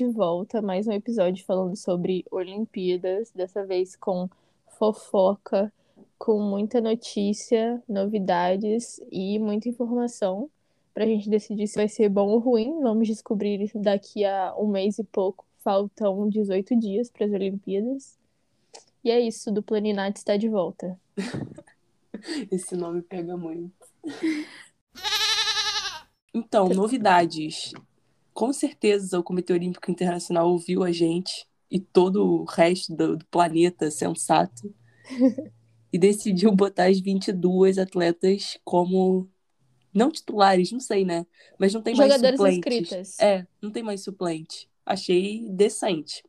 de volta, mais um episódio falando sobre Olimpíadas, dessa vez com fofoca, com muita notícia, novidades e muita informação para a gente decidir se vai ser bom ou ruim. Vamos descobrir daqui a um mês e pouco, faltam 18 dias para as Olimpíadas. E é isso, do Planinat está de volta. Esse nome pega muito. Então, novidades. Com certeza o Comitê Olímpico Internacional ouviu a gente e todo o resto do, do planeta sensato e decidiu botar as 22 atletas como não titulares, não sei, né? Mas não tem mais Jogadoras suplentes. inscritas. É, não tem mais suplente. Achei decente.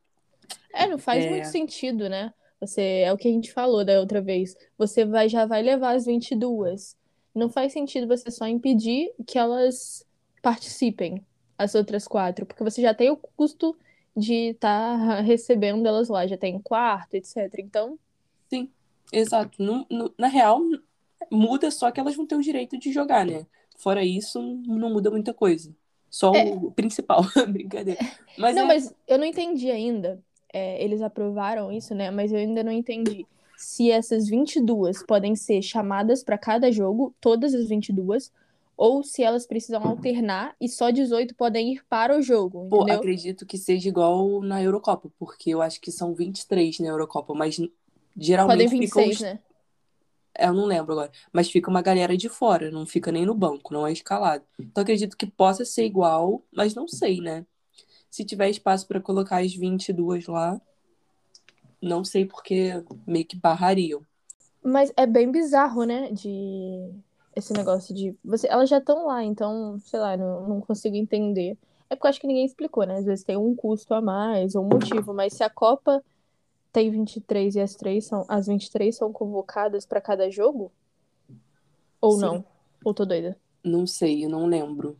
É, não faz É. muito sentido, né? Você, é o que a gente falou da outra vez. Você vai, já vai levar as 22. Não faz sentido você só impedir que elas participem, as outras quatro, porque você já tem o custo de estar recebendo elas lá, já tem quarto, etc. Então, Exato. No- no- na real, muda só que elas vão ter o direito de jogar, né? Fora isso, não muda muita coisa. Só É. o principal, brincadeira. Mas não, é- mas eu não entendi ainda. É, eles aprovaram isso, né? Mas eu ainda não entendi se essas 22 podem ser chamadas para cada jogo, todas as 22, ou se elas precisam alternar e só 18 podem ir para o jogo, Pô, entendeu? acredito que seja igual na Eurocopa, porque eu acho que são 23 na Eurocopa, mas geralmente Podem ficam 26, os- né? É, Eu não lembro agora, mas fica uma galera de fora, não fica nem no banco, não é escalado. Então acredito que possa ser igual, mas não sei, né? Se tiver espaço para colocar as 22 lá, não sei porque meio que barrariam. Mas é bem bizarro, né? De esse negócio de você, elas já estão lá, então, sei lá, não, não consigo entender. É porque eu acho que ninguém explicou, né? Às vezes tem um custo a mais, ou um motivo, mas se a Copa tem 23 e as três são as 23 são convocadas para cada jogo? Ou Sim. não? Ou tô doida? Não sei, eu não lembro.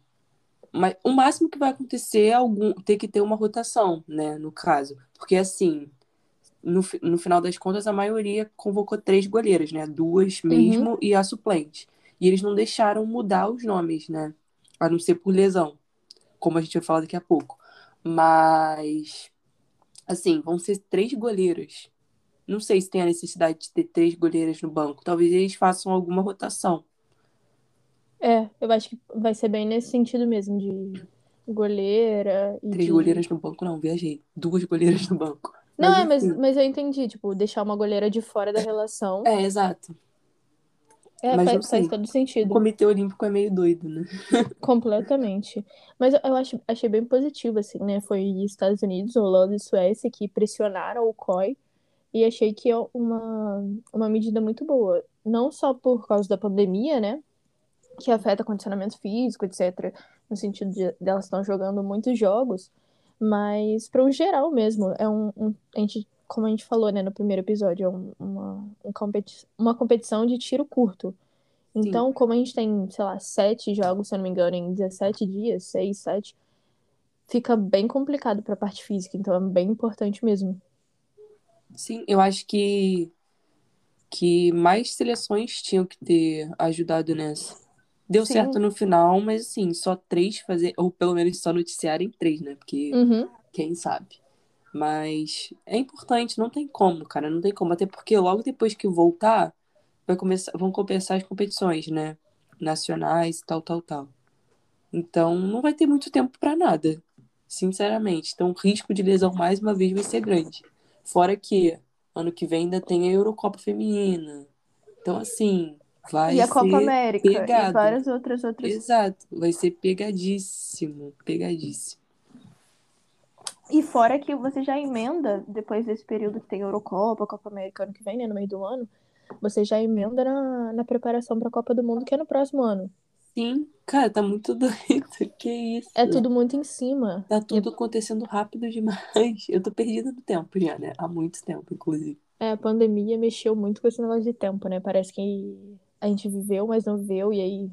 Mas o máximo que vai acontecer é algum ter que ter uma rotação, né, no caso. Porque assim, no, no final das contas, a maioria convocou três goleiras, né? Duas mesmo e a suplente. E eles não deixaram mudar os nomes, né? A não ser por lesão, como a gente vai falar daqui a pouco. Mas, assim, vão ser três goleiras. Não sei se tem a necessidade de ter três goleiras no banco. Talvez eles façam alguma rotação. É, eu acho que vai ser bem nesse sentido mesmo, de goleira e Três de... goleiras no banco, não, viajei. Duas goleiras no banco. Não, Mas é, mas, mas eu entendi, tipo, deixar uma goleira de fora da relação. É, exato. É, mas faz, sei. faz todo O sentido. Comitê Olímpico é meio doido, né? Completamente. Mas eu, acho, achei bem positivo, assim, né? Foi Estados Unidos, Holanda e Suécia que pressionaram o COI e achei que é uma, uma medida muito boa. Não só por causa da pandemia, né? Que afeta condicionamento físico, etc. No sentido de delas estão jogando muitos jogos, mas para o geral mesmo. É um, um- a gente, como a gente falou, né, no primeiro episódio, é um- uma, um competi uma competição de tiro curto. Então, como a gente tem, sei lá, sete jogos, se eu não me engano, em 17 dias, seis, sete, fica bem complicado para a parte física. Então, é bem importante mesmo. Sim, eu acho que, que mais seleções tinham que ter ajudado nessa. Deu Sim. certo no final, mas assim, só três fazer, ou pelo menos só noticiarem três, né? Porque Uhum. quem sabe. Mas é importante, não tem como, cara, não tem como. Até porque logo depois que voltar, vai começar, vão começar as competições, né? Nacionais, tal, tal, tal. Então, não vai ter muito tempo pra nada, sinceramente. Então, o risco de lesão mais uma vez vai ser grande. Fora que ano que vem ainda tem a Eurocopa Feminina. Então, assim, vai E a Copa América e pegado. várias outras outras. Exato, vai ser pegadíssimo, pegadíssimo. E fora que você já emenda, depois desse período que tem Eurocopa, Copa América ano que vem, né, no meio do ano, você já emenda na, na preparação para a Copa do Mundo, que é no próximo ano. Sim, cara, tá muito doido. Que isso? É tudo muito em cima. Tá tudo acontecendo rápido demais. Eu tô perdida no tempo já, né? Há muito tempo, inclusive. É, a pandemia mexeu muito com esse negócio de tempo, né? Parece que a gente viveu, mas não viveu, e aí.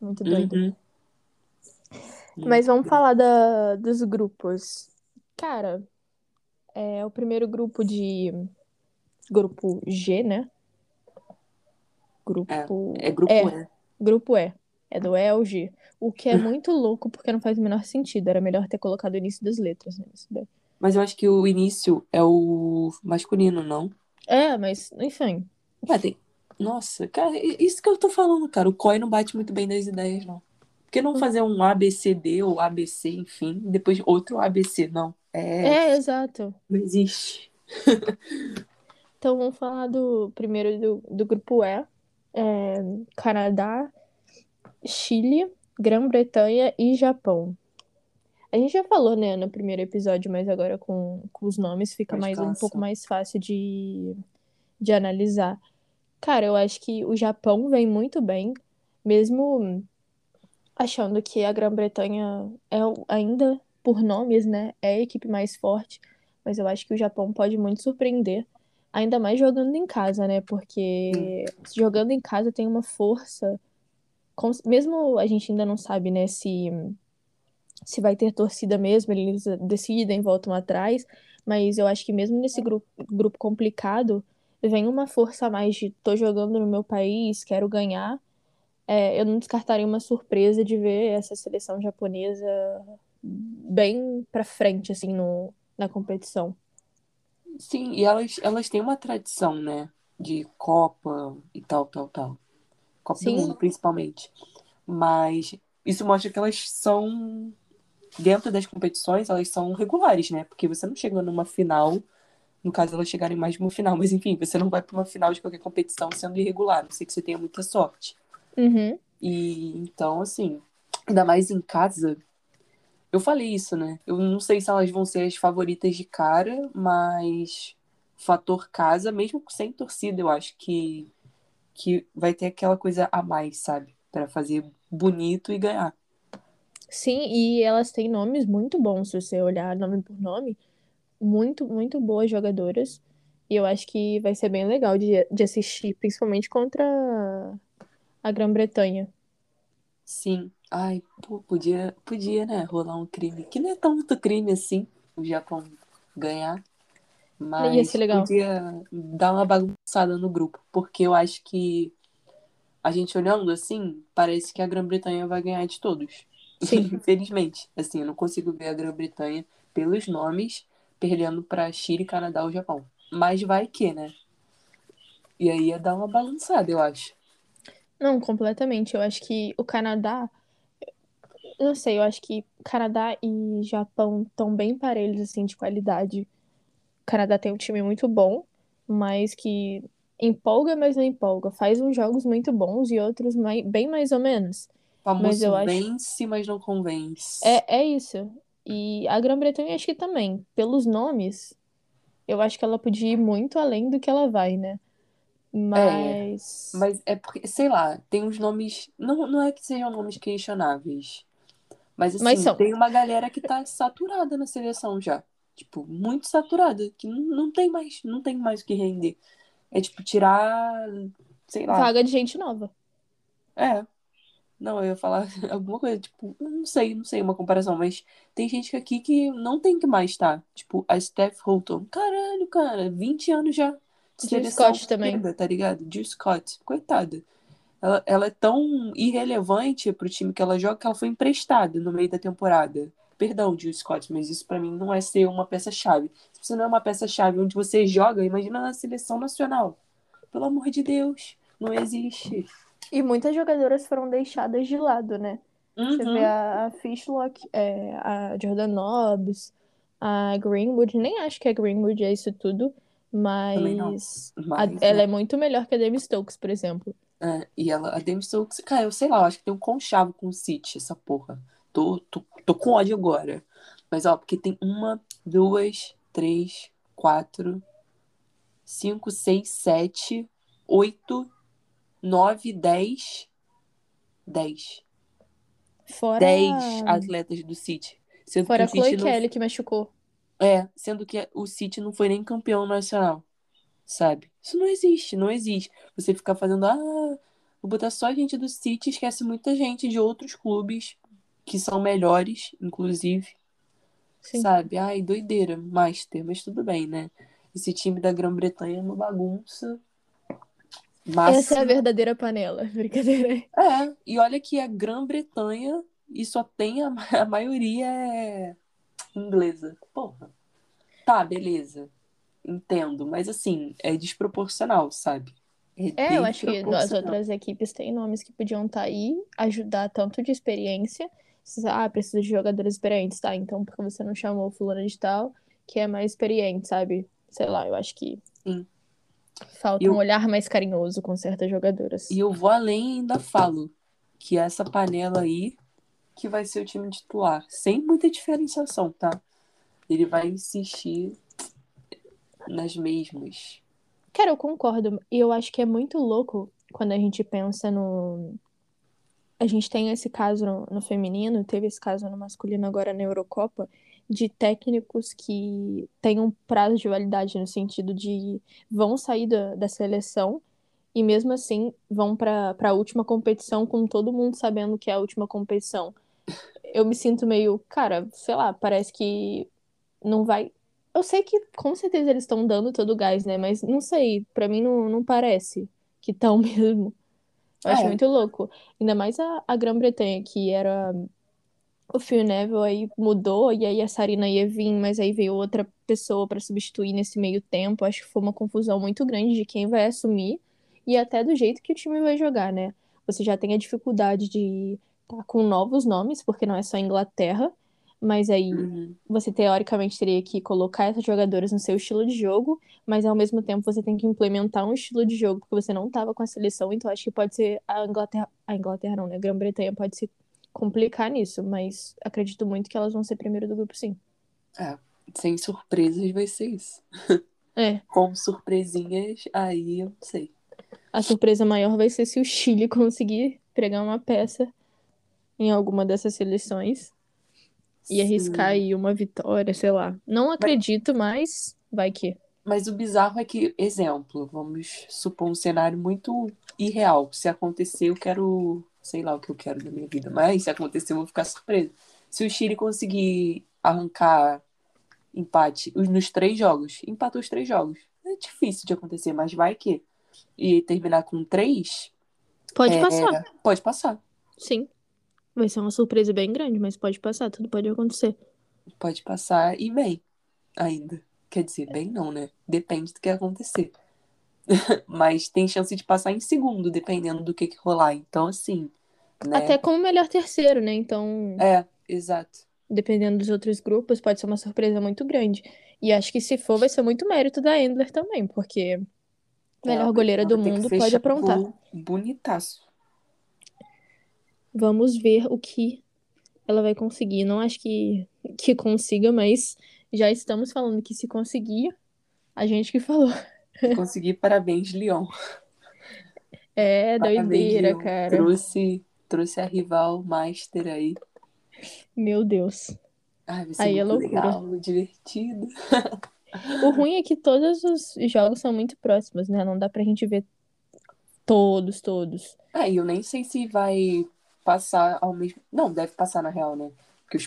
Muito doido. Uhum. Mas vamos falar da, dos grupos. Cara, é o primeiro grupo de. Grupo G, né? Grupo. É grupo É. E. Grupo E. É do E ao G. O que é muito louco porque não faz o menor sentido. Era melhor ter colocado o início das letras, né? Isso daí. Mas eu acho que o início é o masculino, não? É, mas, enfim. Ué, tem... Nossa, cara, isso que eu tô falando, cara. O COI não bate muito bem das ideias, não. Por que não fazer um ABCD ou ABC, enfim, depois outro ABC? Não. É, É, exato. não existe. Então vamos falar do primeiro do, do grupo E. É, Canadá, Chile, Grã-Bretanha e Japão. A gente já falou, né, no primeiro episódio, mas agora com, com os nomes fica mais um pouco mais fácil de, de analisar. Cara, eu acho que o Japão vem muito bem, mesmo achando que a Grã-Bretanha é ainda, por nomes, né, é a equipe mais forte, mas eu acho que o Japão pode muito surpreender, ainda mais jogando em casa, né, porque jogando em casa tem uma força, com- mesmo a gente ainda não sabe, né, se, se vai ter torcida mesmo, eles decidem, voltam atrás, mas eu acho que mesmo nesse grupo, grupo complicado, vem uma força a mais de tô jogando no meu país, quero ganhar. É, eu não descartaria uma surpresa de ver essa seleção japonesa bem pra frente, assim, no, na competição. Sim, e elas, elas têm uma tradição, né? De Copa e tal, tal, tal. Copa do Sim. Mundo, principalmente. Mas isso mostra que elas são, dentro das competições, elas são regulares, né? Porque você não chega numa final, no caso elas chegarem mais de uma final, mas enfim, você não vai para uma final de qualquer competição sendo irregular, não sei que você tenha muita sorte. Uhum. E então, assim, ainda mais em casa, eu falei isso, né? Eu não sei se elas vão ser as favoritas de cara, mas fator casa, mesmo sem torcida, eu acho que, que vai ter aquela coisa a mais, sabe? Pra fazer bonito e ganhar. Sim, e elas têm nomes muito bons, se você olhar nome por nome. Muito, muito boas jogadoras. E eu acho que vai ser bem legal de, de assistir, principalmente contra a Grã-Bretanha. Sim. Ai, pô, podia, podia, né, rolar um crime. Que não é tanto crime assim, o Japão ganhar. Mas Ia ser legal. podia dar uma bagunçada no grupo. Porque eu acho que a gente olhando assim, parece que a Grã-Bretanha vai ganhar de todos. Sim. Infelizmente. Assim, eu não consigo ver a Grã-Bretanha pelos nomes perdendo para Chile, Canadá ou Japão. Mas vai que, né? E aí ia dar uma balançada, eu acho. Não, completamente. Eu acho que o Canadá. Eu não sei, eu acho que Canadá e Japão estão bem parelhos, assim, de qualidade. O Canadá tem um time muito bom, mas que empolga, mas não empolga. Faz uns jogos muito bons e outros mai- bem mais ou menos. Famoso Mas eu acho- vence, mas não convence. É, é isso. E a Grã-Bretanha acho que também, pelos nomes, eu acho que ela podia ir muito além do que ela vai, né? Mas. Mas é porque, sei lá, tem uns nomes. Não, não é que sejam nomes questionáveis. Mas assim, Mas tem uma galera que tá saturada na seleção já. Tipo, muito saturada. Que não, tem mais, não tem mais o que render. É tipo, tirar, sei lá. Vaga de gente nova. É. Não, eu ia falar alguma coisa, tipo, não sei, não sei uma comparação, mas tem gente aqui que não tem que mais estar. Tipo, a Steph Holton. Caralho, cara, 20 anos já. Jill Scott também. esquerda, Tá ligado? Jill Scott, coitada. Ela, ela é tão irrelevante pro time que ela joga que ela foi emprestada no meio da temporada. Perdão, Jill Scott, mas isso pra mim não é ser uma peça-chave. Se você não é uma peça-chave onde você joga, imagina na seleção nacional. Pelo amor de Deus, não existe. E muitas jogadoras foram deixadas de lado, né? Você Uhum. vê a, a Fishlock, é, a Jordan Nobbs, a Greenwood. Nem acho que a Greenwood é isso tudo, Não. mas, a- Mas, ela né? é muito melhor que a Demi Stokes, por exemplo. É, e ela, a Demi Stokes, cara, eu sei lá, eu acho que tem um conchavo com o City, essa porra. Tô, tô, tô com ódio agora. Mas, ó, porque tem uma, duas, três, quatro, cinco, seis, sete, oito, nove, dez, 10. Fora, 10 atletas do City. Sendo fora a que City Chloe não... Kelly que machucou. É, sendo que o City não foi nem campeão nacional. Sabe? Isso não existe, não existe. Você ficar fazendo, ah, vou botar só gente do City, esquece muita gente de outros clubes que são melhores, inclusive. Sim. Sabe? Ai, doideira, Master, mas tudo bem, né? Esse time da Grã-Bretanha é uma bagunça. Mas, Essa é a verdadeira panela. Brincadeira. é, e olha que a Grã-Bretanha e só tem a, a maioria é inglesa. Porra. Tá, beleza. Entendo, mas assim, é desproporcional, sabe? É, eu acho que as outras equipes têm nomes que podiam estar aí, ajudar tanto de experiência. Ah, precisa de jogadores experientes, tá? Então, por que você não chamou fulano de tal, que é mais experiente, sabe? Sei lá, eu acho que Sim. falta eu- um olhar mais carinhoso com certas jogadoras. E eu vou além e ainda falo que essa panela aí que vai ser o time titular, sem muita diferenciação, tá? Ele vai insistir nas mesmas. Cara, eu concordo. E eu acho que é muito louco quando a gente pensa no. A gente tem esse caso no, no feminino, teve esse caso no masculino agora na Eurocopa, de técnicos que têm um prazo de validade no sentido de vão sair da, da seleção e mesmo assim vão para a última competição com todo mundo sabendo que é a última competição. Eu me sinto meio, cara, sei lá, parece que não vai. Eu sei que com certeza eles estão dando todo o gás, né? Mas não sei, pra mim não, não parece que estão mesmo. Eu acho É. muito louco. Ainda mais a, a Grã-Bretanha, que era o Phil Neville, aí mudou, e aí a Sarina ia vir, mas aí veio outra pessoa pra substituir nesse meio tempo. Acho que foi uma confusão muito grande de quem vai assumir e até do jeito que o time vai jogar, né? Você já tem a dificuldade de estar com novos nomes, porque não é só Inglaterra, mas aí Uhum. você teoricamente teria que colocar essas jogadoras no seu estilo de jogo, mas ao mesmo tempo você tem que implementar um estilo de jogo porque você não estava com a seleção, então acho que pode ser a Inglaterra, a Inglaterra não, né? A Grã-Bretanha pode se complicar nisso, mas acredito muito que elas vão ser primeiro do grupo, sim. Sem surpresas vai ser isso. É, Com surpresinhas, aí eu não sei. a surpresa maior vai ser se o Chile conseguir pregar uma peça em alguma dessas seleções e arriscar Sim. aí uma vitória, sei lá. Não acredito, mas vai que. Mas o bizarro é que, exemplo, vamos supor um cenário muito irreal. Se acontecer, eu quero, sei lá o que eu quero da minha vida, mas se acontecer, eu vou ficar surpreso. Se o Chile conseguir arrancar empate os- nos três jogos, empatou os três jogos. É difícil de acontecer, mas vai que. E terminar com três, Pode é, passar. pode passar. Sim. Vai ser uma surpresa bem grande, mas pode passar, tudo pode acontecer. Pode passar e bem, ainda. Quer dizer, bem não, né? Depende do que acontecer. Mas tem chance de passar em segundo, dependendo do que, que rolar. Então, assim, né? Até como melhor terceiro, né? Então, É, exato. dependendo dos outros grupos, pode ser uma surpresa muito grande. E acho que se for, vai ser muito mérito da Endler também, porque melhor Ela- goleira do mundo pode aprontar. Bonitaço. Vamos ver o que ela vai conseguir. Não acho que, que consiga, mas já estamos falando que se conseguir, a gente que falou. Consegui, parabéns, Leon. É Parabéns, doideira, Leon. cara. Trouxe, trouxe a rival Master aí. Meu Deus. Ai, vai ser Aí é loucura. legal, divertido. O ruim é que todos os jogos são muito próximos, né? Não dá pra gente ver todos, todos. E eu nem sei se vai passar ao mesmo. Não, deve passar na real, né? Porque o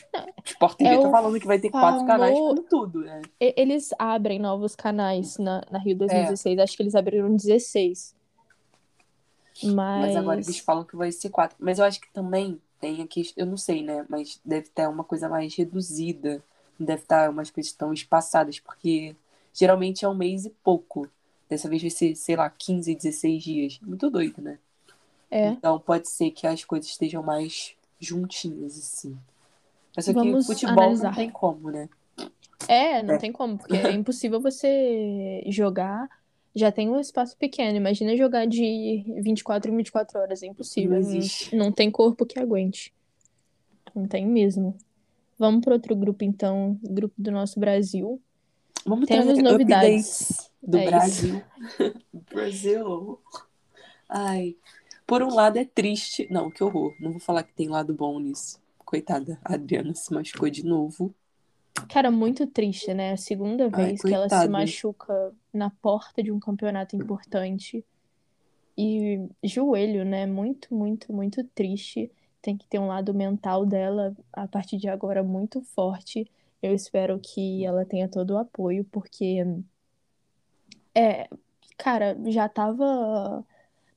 Sport TV É tá falando que vai ter quatro famo- canais com tudo, né? Eles abrem novos canais na, na Rio É. 2016. Acho que eles abriram 16. Mas agora eles Mas. falam que vai ser quatro. Mas eu acho que também tem aqui, eu não sei, né? Mas deve ter uma coisa mais reduzida. Não deve estar umas coisas tão espaçadas, porque geralmente é um mês e pouco. Dessa vez vai ser, sei lá, 15, 16 dias. Muito doido, né? É. Então pode ser que as coisas estejam mais juntinhas, assim. Mas só que Vamos futebol não analisar. tem como, né? É, não É. tem como, porque é impossível você jogar. Já tem um espaço pequeno. Imagina jogar de 24 em 24 horas. É impossível. Não Não, existe. não tem corpo que aguente. Não tem mesmo. Vamos para outro grupo, então. Grupo do nosso Brasil. Vamos Temos novidades. do É. Brasil. Brasil. Ai. Por um lado é triste. Não, que horror. Não vou falar que tem lado bom nisso. Coitada, a Adriana se machucou de novo. Cara, muito triste, né? A segunda Ai, vez que ela se machuca na porta de um campeonato importante. E joelho, né? Muito, muito, muito triste. Tem que ter um lado mental dela a partir de agora muito forte. Eu espero que ela tenha todo o apoio, porque é, cara, já tava.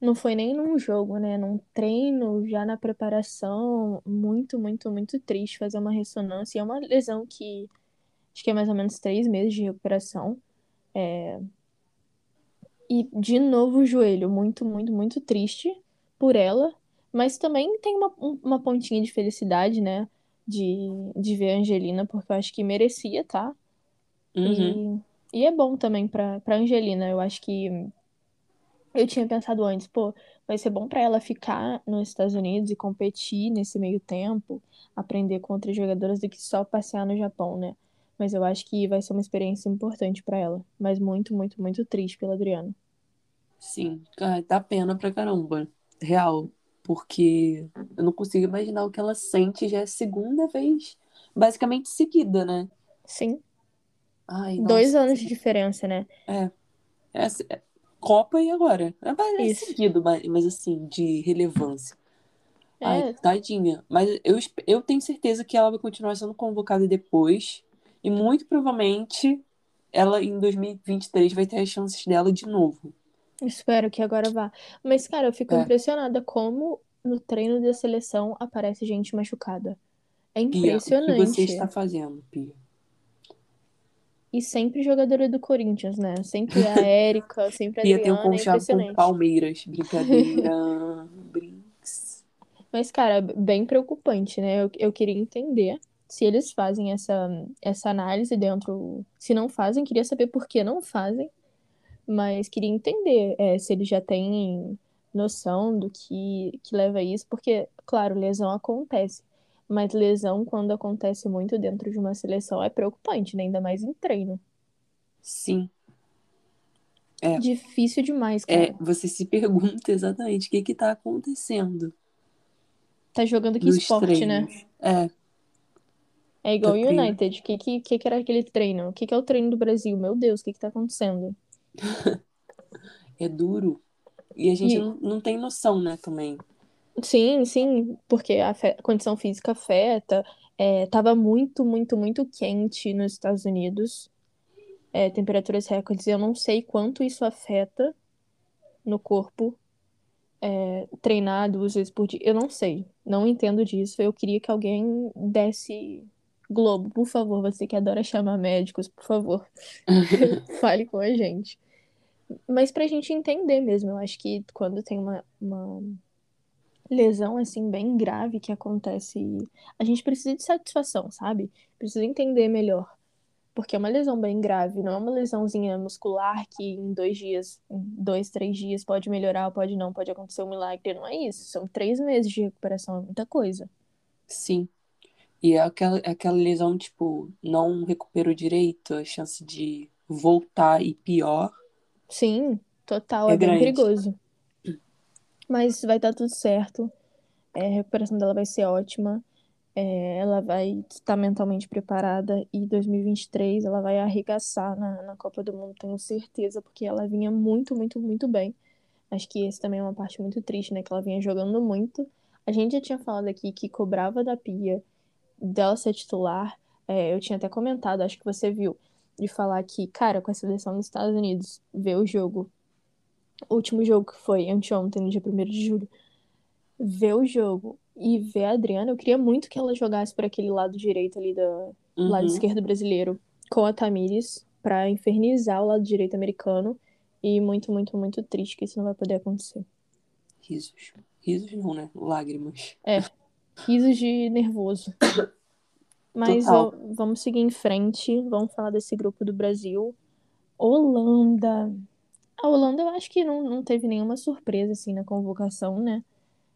Não foi nem num jogo, né? Num treino, já na preparação. Muito, muito, muito triste fazer uma ressonância. E é uma lesão que acho que é mais ou menos três meses de recuperação. É, E de novo o joelho, muito, muito, muito triste por ela. Mas também tem uma, um- uma pontinha de felicidade, né? De, de ver a Angelina, porque eu acho que merecia, tá? Uhum. E, e é bom também pra, pra Angelina. Eu acho que eu tinha pensado antes, pô, vai ser bom pra ela ficar nos Estados Unidos e competir nesse meio tempo, aprender com outras jogadoras do que só passear no Japão, né? Mas eu acho que vai ser uma experiência importante pra ela. Mas muito, muito, muito triste pela Adriana. Sim, cara, dá pena pra caramba. Real. Porque eu não consigo imaginar o que ela sente já é a segunda vez, basicamente seguida, né? Sim, Ai, dois anos de diferença, né? É, é Copa e agora. É, Isso. seguido, mas, assim, de relevância. Ai, É, tadinha. Mas eu, eu tenho certeza que ela vai continuar sendo convocada depois. E muito provavelmente ela em 2023 vai ter as chances dela de novo. espero que agora vá. Mas, cara, eu fico É. impressionada como no treino da seleção aparece gente machucada. É Pia, o que impressionante. você está fazendo, Pia? E sempre jogadora do Corinthians, né? Sempre a Érica, sempre a Pia tem um Adriana, é conchavo com. Palmeiras. Brincadeira. Brinks. Mas, cara, bem preocupante, né? Eu, eu queria entender se eles fazem essa, essa análise dentro. Se não fazem, queria saber por que não fazem. Mas queria entender é, se eles já têm noção do que, que leva a isso. Porque, claro, lesão acontece. Mas lesão, quando acontece muito dentro de uma seleção, é preocupante, né? Ainda mais em treino. Sim. É. Difícil demais, É, cara. você se pergunta exatamente o que está acontecendo Tá jogando que esporte, né? treinos. É, É igual o Tá treino. United. O que, que, que que era aquele treino? O que, que é o treino do Brasil? Meu Deus, o que, que tá acontecendo? é duro. E a gente E- não, não tem noção, né, também. Sim, sim, porque a, fe- a condição física afeta. É, tava muito, muito, muito quente nos Estados Unidos. É, temperaturas recordes. Eu não sei quanto isso afeta no corpo. É, treinar duas vezes por dia. Eu não sei. Não entendo disso. Eu queria que alguém desse Globo, por favor. Você que adora chamar médicos, por favor. Fale com a gente. Mas pra gente entender mesmo, eu acho que quando tem uma, uma lesão assim bem grave que acontece, a gente precisa de satisfação, sabe? Precisa entender melhor. Porque é uma lesão bem grave, não é uma lesãozinha muscular que em dois dias, em dois, três dias pode melhorar, pode não, pode acontecer um milagre. Não é isso. São três meses de recuperação, é muita coisa. Sim. E é aquela, é aquela lesão, tipo, não recuperou direito, a chance de voltar e pior. Sim, total, É é bem grande. perigoso. Mas vai dar tudo certo. É, a recuperação dela vai ser ótima. É, ela vai estar mentalmente preparada e 2023 ela vai arregaçar na, na Copa do Mundo, tenho certeza, porque ela vinha muito, muito, muito bem. Acho que esse também é uma parte muito triste, né? Que ela vinha jogando muito. A gente já tinha falado aqui que cobrava da Pia dela ser titular. É, eu tinha até comentado, acho que você viu, de falar que, cara, com a seleção dos Estados Unidos, ver o jogo, o último jogo que foi anteontem, no dia 1 de julho, ver o jogo e ver a Adriana, eu queria muito que ela jogasse por aquele lado direito ali, do lado Uhum. esquerdo brasileiro, com a Tamires, pra infernizar o lado direito americano. E muito, muito, muito triste que isso não vai poder acontecer. Risos. Risos não, né? Lágrimas. Risos de nervoso. Mas va- vamos seguir em frente. Vamos falar desse grupo do Brasil. Holanda. A Holanda eu acho que não, não teve nenhuma surpresa assim na convocação, né?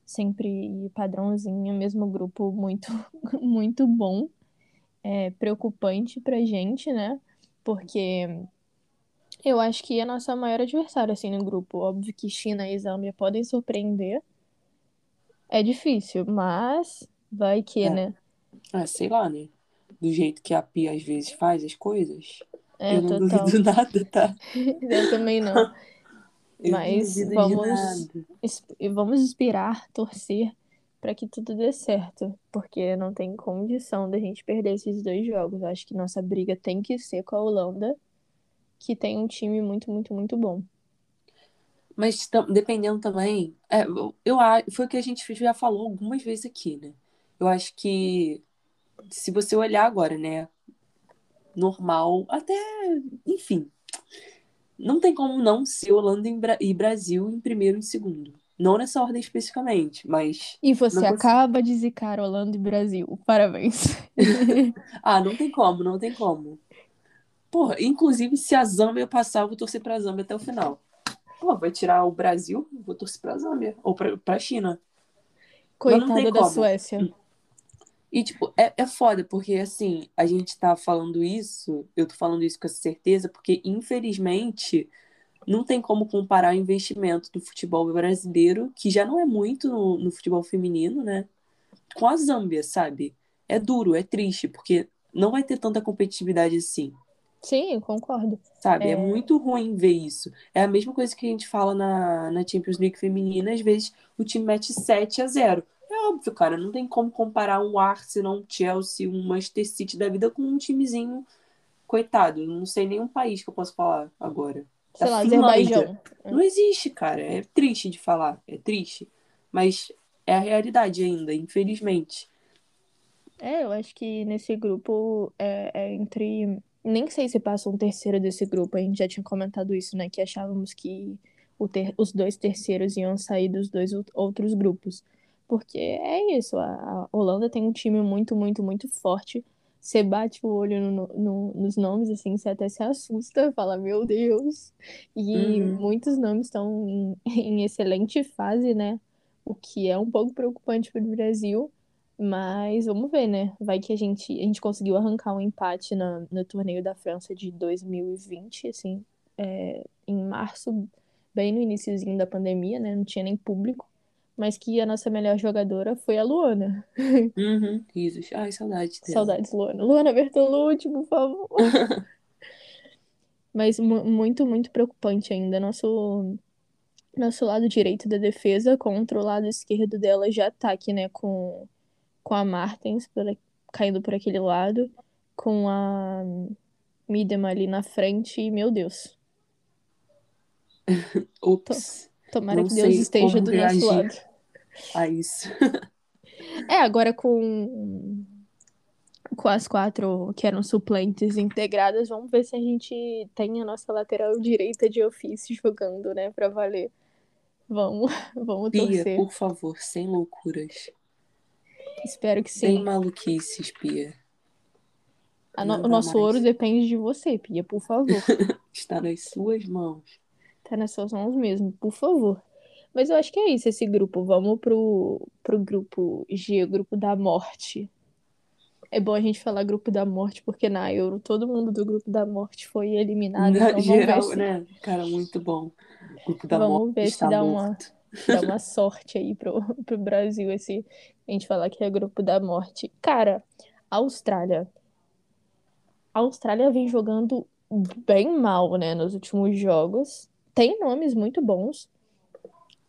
Sempre padrãozinho, mesmo grupo muito, muito bom. É preocupante pra gente, né? Porque eu acho que é a nossa maior adversária assim no grupo. Óbvio que China e Zâmbia podem surpreender, É difícil, mas vai que, É. né? Ah, sei lá, né? Do jeito que a Pia às vezes faz as coisas. É, eu não total. duvido nada, tá? Eu também não. Eu Mas não vamos- Vamos inspirar, torcer para que tudo dê certo, porque não tem condição da gente perder esses dois jogos. Eu acho que nossa briga tem que ser com a Holanda, que tem um time muito, muito, muito bom. Mas dependendo também, é, eu, foi o que a gente já falou algumas vezes aqui, né? Eu acho que se você olhar agora, né? Normal, até, enfim, não tem como não ser Holanda e Bra- e Brasil em primeiro e em segundo. Não nessa ordem especificamente, mas E você acaba de zicar Holanda e Brasil. Parabéns. ah, não tem como, não tem como. Porra, inclusive se a Zâmbia passar, eu vou torcer pra Zâmbia até o final. Pô, vai tirar o Brasil, vou torcer pra Zâmbia ou pra, pra China. Coitada da como. Suécia. E, tipo, é, é foda, porque, assim, a gente tá falando isso, eu tô falando isso com essa certeza, porque, infelizmente, não tem como comparar o investimento do futebol brasileiro, que já não é muito no, no futebol feminino, né? Com a Zâmbia, sabe? É duro, é triste, porque não vai ter tanta competitividade assim, Sim, eu concordo. sabe? É É. muito ruim ver isso. É a mesma coisa que a gente fala na, na Champions League feminina, às vezes o time mete 7 a 0 É óbvio, cara, não tem como comparar um Arsenal, um Chelsea, um Manchester City da vida com um timezinho coitado. Não sei nenhum país que eu posso falar agora. Sei Da lá, Finlândia. Azerbaijão. Não existe, cara. É triste de falar, é triste. Mas é a realidade ainda, infelizmente. É, eu acho que nesse grupo é, é entre. Nem sei se passa um terceiro desse grupo, a gente já tinha comentado isso, né? Que achávamos que ter- os dois terceiros iam sair dos dois out- outros grupos. Porque é isso, a, Holanda tem um time muito, muito, muito forte. Você bate o olho no- no- nos nomes, assim, você até se assusta, fala, meu Deus. E Uhum. muitos nomes estão em, em excelente fase, né? O que é um pouco preocupante para o Brasil. Mas vamos ver, né? Vai que a gente, a gente conseguiu arrancar um empate na, no torneio da França de 2020, assim, é, em março, bem no iniciozinho da pandemia, né? Não tinha nem público. Mas que a nossa melhor jogadora foi a Luana. Uhum, risos. Ai, saudade dela. Saudades, Luana. Luana Bertolucci, por favor. Mas mu- muito, muito preocupante ainda. Nosso, nosso lado direito da defesa contra o lado esquerdo dela de ataque, né? Com, com a Martens por caindo por aquele lado, com a Midem ali na frente. E, meu Deus, Ops, tomara Não que Deus esteja do nosso lado. a isso. É, agora com, com as quatro que eram suplentes integradas, vamos ver se a gente tem a nossa lateral direita de ofício jogando, né, pra valer. Vamos, vamos Pia, torcer. por favor, sem loucuras. Espero que Sem sim. maluquices, Pia. No- o nosso mais. ouro depende de você, Pia, por favor. Está nas suas mãos. Tá nas suas mãos mesmo, por favor. Mas eu acho que é isso, esse grupo. Vamos pro, pro grupo G, grupo da morte. É bom a gente falar grupo da morte, porque na Euro todo mundo do grupo da morte foi eliminado. Na Então geral, se, né? Cara, muito bom. Grupo da Vamos morte ver se dá uma- dá uma sorte aí pro, pro Brasil esse a gente falar que é grupo da morte. Cara, Austrália. A Austrália vem jogando bem mal, né, nos últimos jogos. Tem nomes muito bons.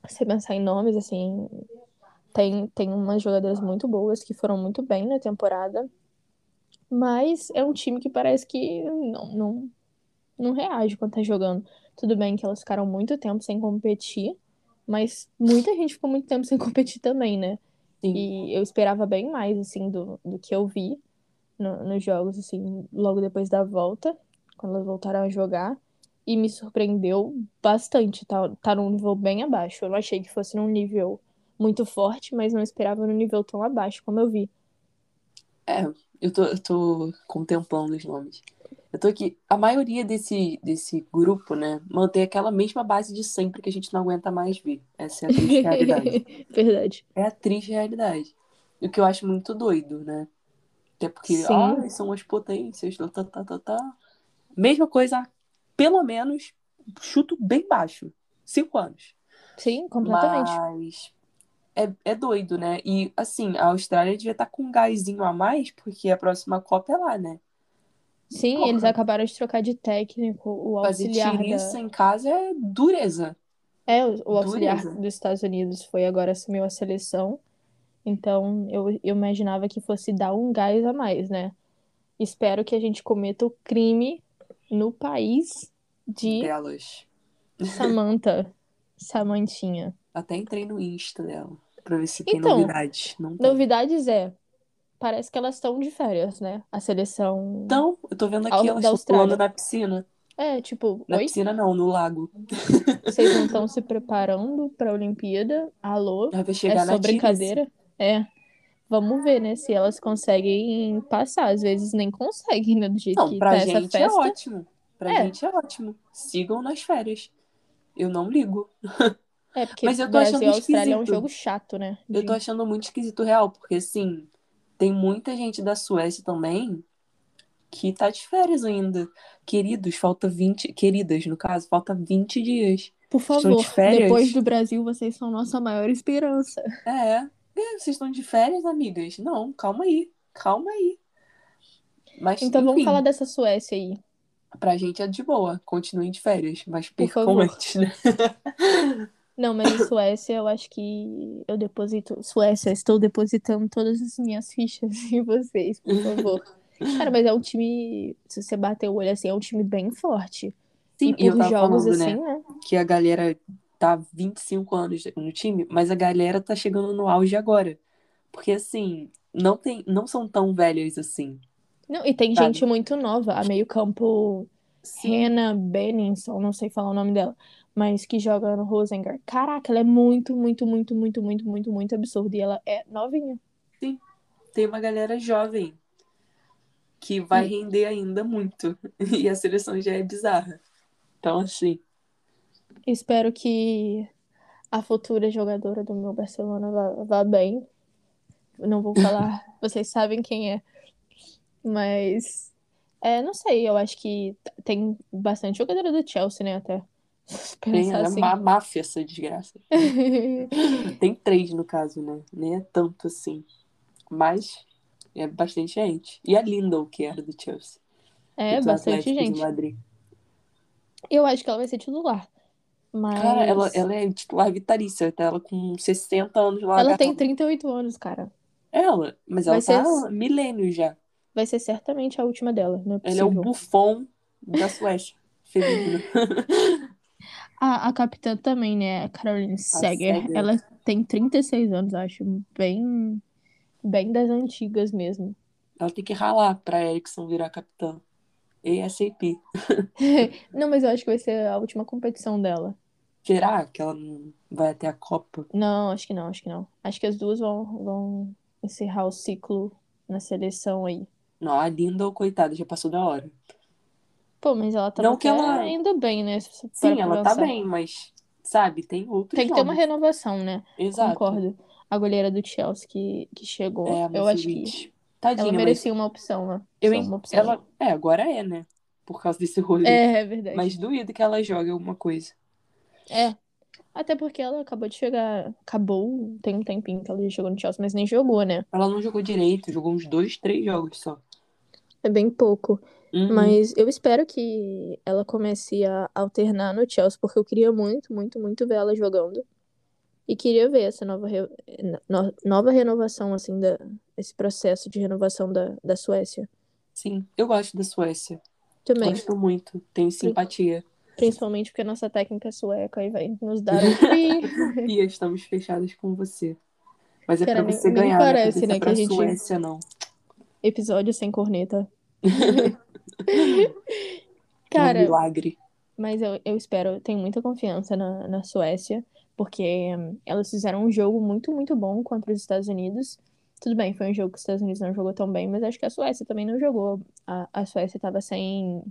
Se pensar em nomes, assim, tem, tem umas jogadoras muito boas que foram muito bem na temporada. Mas é um time que parece que não, não, não reage quando tá jogando. Tudo bem que elas ficaram muito tempo sem competir, mas muita gente ficou muito tempo sem competir também, né? Sim. E eu esperava bem mais, assim, do, do que eu vi no- nos jogos, assim, logo depois da volta, quando elas voltaram a jogar. E me surpreendeu bastante, tá, tá num nível bem abaixo. Eu não achei que fosse num nível muito forte, mas não esperava num nível tão abaixo como eu vi. É, eu tô, eu tô contemplando os nomes. Eu tô aqui. A maioria desse, desse grupo, né, mantém aquela mesma base de sempre que a gente não aguenta mais ver. Essa é a triste realidade. Verdade. É a triste realidade. O que eu acho muito doido, né? Até porque, Sim. ah, são as potências, tá, tá, tá, tá, tá. Mesma coisa, pelo menos, chuto bem baixo. Cinco anos. Sim, completamente. Mas é, é doido, né? E assim, a Austrália devia estar com um gásinho a mais, porque a próxima Copa é lá, né? Sim, eles acabaram de trocar de técnico, o Fazer auxiliar tiriça da... em casa é dureza. É, o, o auxiliar Dureza. dos Estados Unidos foi agora assumiu a seleção. Então, eu, eu imaginava que fosse dar um gás a mais, né? Espero que a gente cometa o crime no país de Delas. Samantha, Samantinha. Até entrei no Insta dela pra ver se tem Então, novidade. Não tem. Novidades é, parece que elas estão de férias, né? A seleção. Então, eu tô vendo aqui elas estão pulando na piscina. É, tipo, Na oi? piscina não, no lago. Vocês não estão se preparando pra Olimpíada? Alô? Vai É chegar só na brincadeira? É. Vamos ver, né? Se elas conseguem passar. Às vezes nem conseguem, né? Do jeito Não, que pra tá essa gente é festa. ótimo. Pra É. gente é ótimo. Sigam nas férias. Eu não ligo. É, porque Mas eu tô Brasil achando Austrália é um jogo chato, né? Eu De- tô achando muito esquisito real, porque assim, tem muita gente da Suécia também que tá de férias ainda. Queridos, falta 20. Queridas, no caso, falta 20 dias. Por de favor, férias? depois do Brasil, vocês são nossa maior esperança. É. Vocês estão de férias, amigas? Não, calma aí. Calma aí. Mas, Então vamos enfim, falar dessa Suécia aí. pra gente é de boa. Continuem de férias, mas Por percam antes, né? Não, mas a Suécia, eu acho que eu deposito. Suécia, estou depositando todas as minhas fichas em vocês, por favor. Cara, mas é um time. Se você bater o olho assim, é um time bem forte. Sim, e eu por tava jogos falando, assim, né? né? que a galera tá 25 anos no time, mas a galera tá chegando no auge agora. Porque assim, não tem, não são tão velhas assim. Não, e tem Sabe? gente muito nova. A meio-campo, Sim, Hannah Benningson, não sei falar o nome dela, mas que joga no Rosengard. Caraca, ela é muito, muito, muito, muito, muito, muito, muito absurda. E ela é novinha. tem uma galera jovem que vai render ainda muito. E a seleção já é bizarra. Então, assim, Espero que a futura jogadora do meu Barcelona vá, vá bem. Não vou falar, vocês sabem quem é. Mas, é, não sei, eu acho que tem bastante jogadora do Chelsea, né, até. Tem Pensar é assim. uma máfia essa desgraça. Tem três, no caso, né? Nem é tanto assim. Mas é bastante gente. E a Lindell, que era do Chelsea. É, bastante gente. Eu acho que ela vai ser titular. Mas Cara, ela, ela é titular vitalícia, tá? Ela com 60 anos lá. ela tem agarrada. 38 anos, cara. Ela, mas Vai ela ser- tá milênio já. Vai ser certamente a última dela, não é Ela é o possível. bufão da Suécia. Feminino. A, a capitã também, né? A Caroline Seger. Seger. Ela tem 36 anos, acho. Bem, bem das antigas mesmo. Ela tem que ralar pra Erickson virar capitã. ASAP. Não, mas eu acho que vai ser a última competição dela. Será que ela não vai até a Copa? Não, acho que não, acho que não. Acho que as duas vão, vão encerrar o ciclo na seleção aí. Não, a Linda, coitada, já passou da hora. Pô, mas ela tá Não que ela- indo bem, né? Sim, ela tá bem, mas, sabe, tem outros Tem que ter uma renovação, né? Exato. Concordo. A goleira do Chelsea que, que chegou, É, a eu acho que. Tadinha, ela merecia uma opção, né? eu, uma opção. ela, é, agora é, né? Por causa desse rolê. É, é verdade. Mas duvido que ela jogue alguma coisa. É. Até porque ela acabou de chegar. Acabou, tem um tempinho que ela já chegou no Chelsea, mas nem jogou, né? Ela não jogou direito, jogou uns dois, três jogos só. É bem pouco. Uhum. Mas eu espero que ela comece a alternar no Chelsea, porque eu queria muito, muito, muito ver ela jogando. E queria ver essa nova, re- no- nova renovação, assim, da, esse processo de renovação da, da Suécia. Sim, eu gosto da Suécia. Também. Gosto muito. Tenho simpatia. Principalmente porque a nossa técnica é sueca e vai nos dar um. E estamos fechadas com você. Mas é Cara, pra nem- você nem ganhar, parece, não é né, pra que a gente- Suécia, não. Episódio sem corneta. É um Cara, milagre. Mas eu, eu espero, eu tenho muita confiança na, na Suécia, porque hum, elas fizeram um jogo muito, muito bom contra os Estados Unidos. Tudo bem, foi um jogo que os Estados Unidos não jogou tão bem, mas acho que a Suécia também não jogou. A, a Suécia estava sem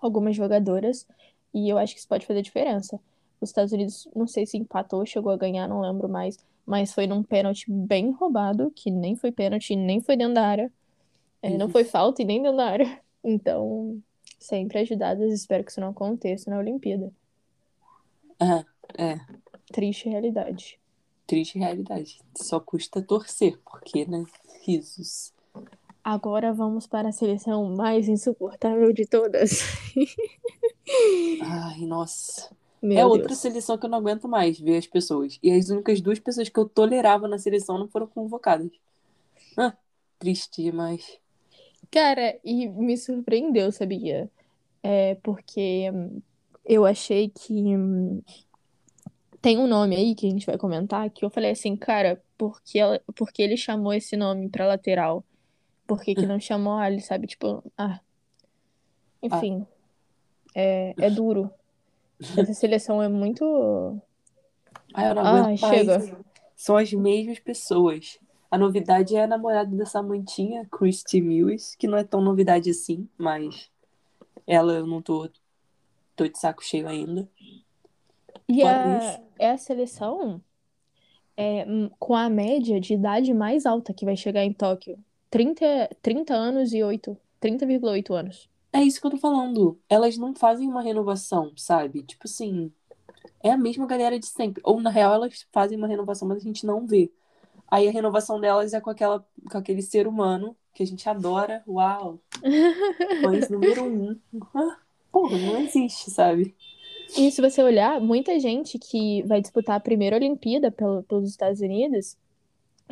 algumas jogadoras, e eu acho que isso pode fazer diferença. Os Estados Unidos, não sei se empatou, chegou a ganhar, não lembro mais, mas foi num pênalti bem roubado, que nem foi pênalti, nem foi dentro da área. É, não foi falta e nem dentro da área. Então, sempre ajudadas, espero que isso não aconteça na Olimpíada. Ah, é. Triste realidade. Triste realidade. Só custa torcer, porque, né? Risos. Agora vamos para a seleção mais insuportável de todas. Ai, nossa. Meu é outra Deus. seleção que eu não aguento mais ver as pessoas. E as únicas duas pessoas que eu tolerava na seleção não foram convocadas. Ah, triste demais. Cara, e me surpreendeu, sabia? É porque eu achei que hum, tem um nome aí que a gente vai comentar que eu falei assim, cara, por que, ela, por que ele chamou esse nome pra lateral? Por que que não chamou ali, sabe? Tipo, ah. Enfim, é, é duro. Essa seleção é muito. Ai, eu não Ai, aguento mais. chega. São as mesmas pessoas. A novidade é a namorada da Samantinha, Christy Mills, que não é tão novidade assim, mas ela eu não tô, tô de saco cheio ainda. E a, é a seleção é, hum, com a média de idade mais alta que vai chegar em Tóquio. 30, 30 anos e 8. 30,8 anos. É isso que eu tô falando. Elas não fazem uma renovação, sabe? Tipo assim, é a mesma galera de sempre. Ou na real elas fazem uma renovação, mas a gente não vê. Aí a renovação delas é com aquela, com aquele ser humano que a gente adora. Uau! Fãs número um. Ah, Porra, não existe, sabe? E se você olhar, muita gente que vai disputar a primeira Olimpíada pelo- pelos Estados Unidos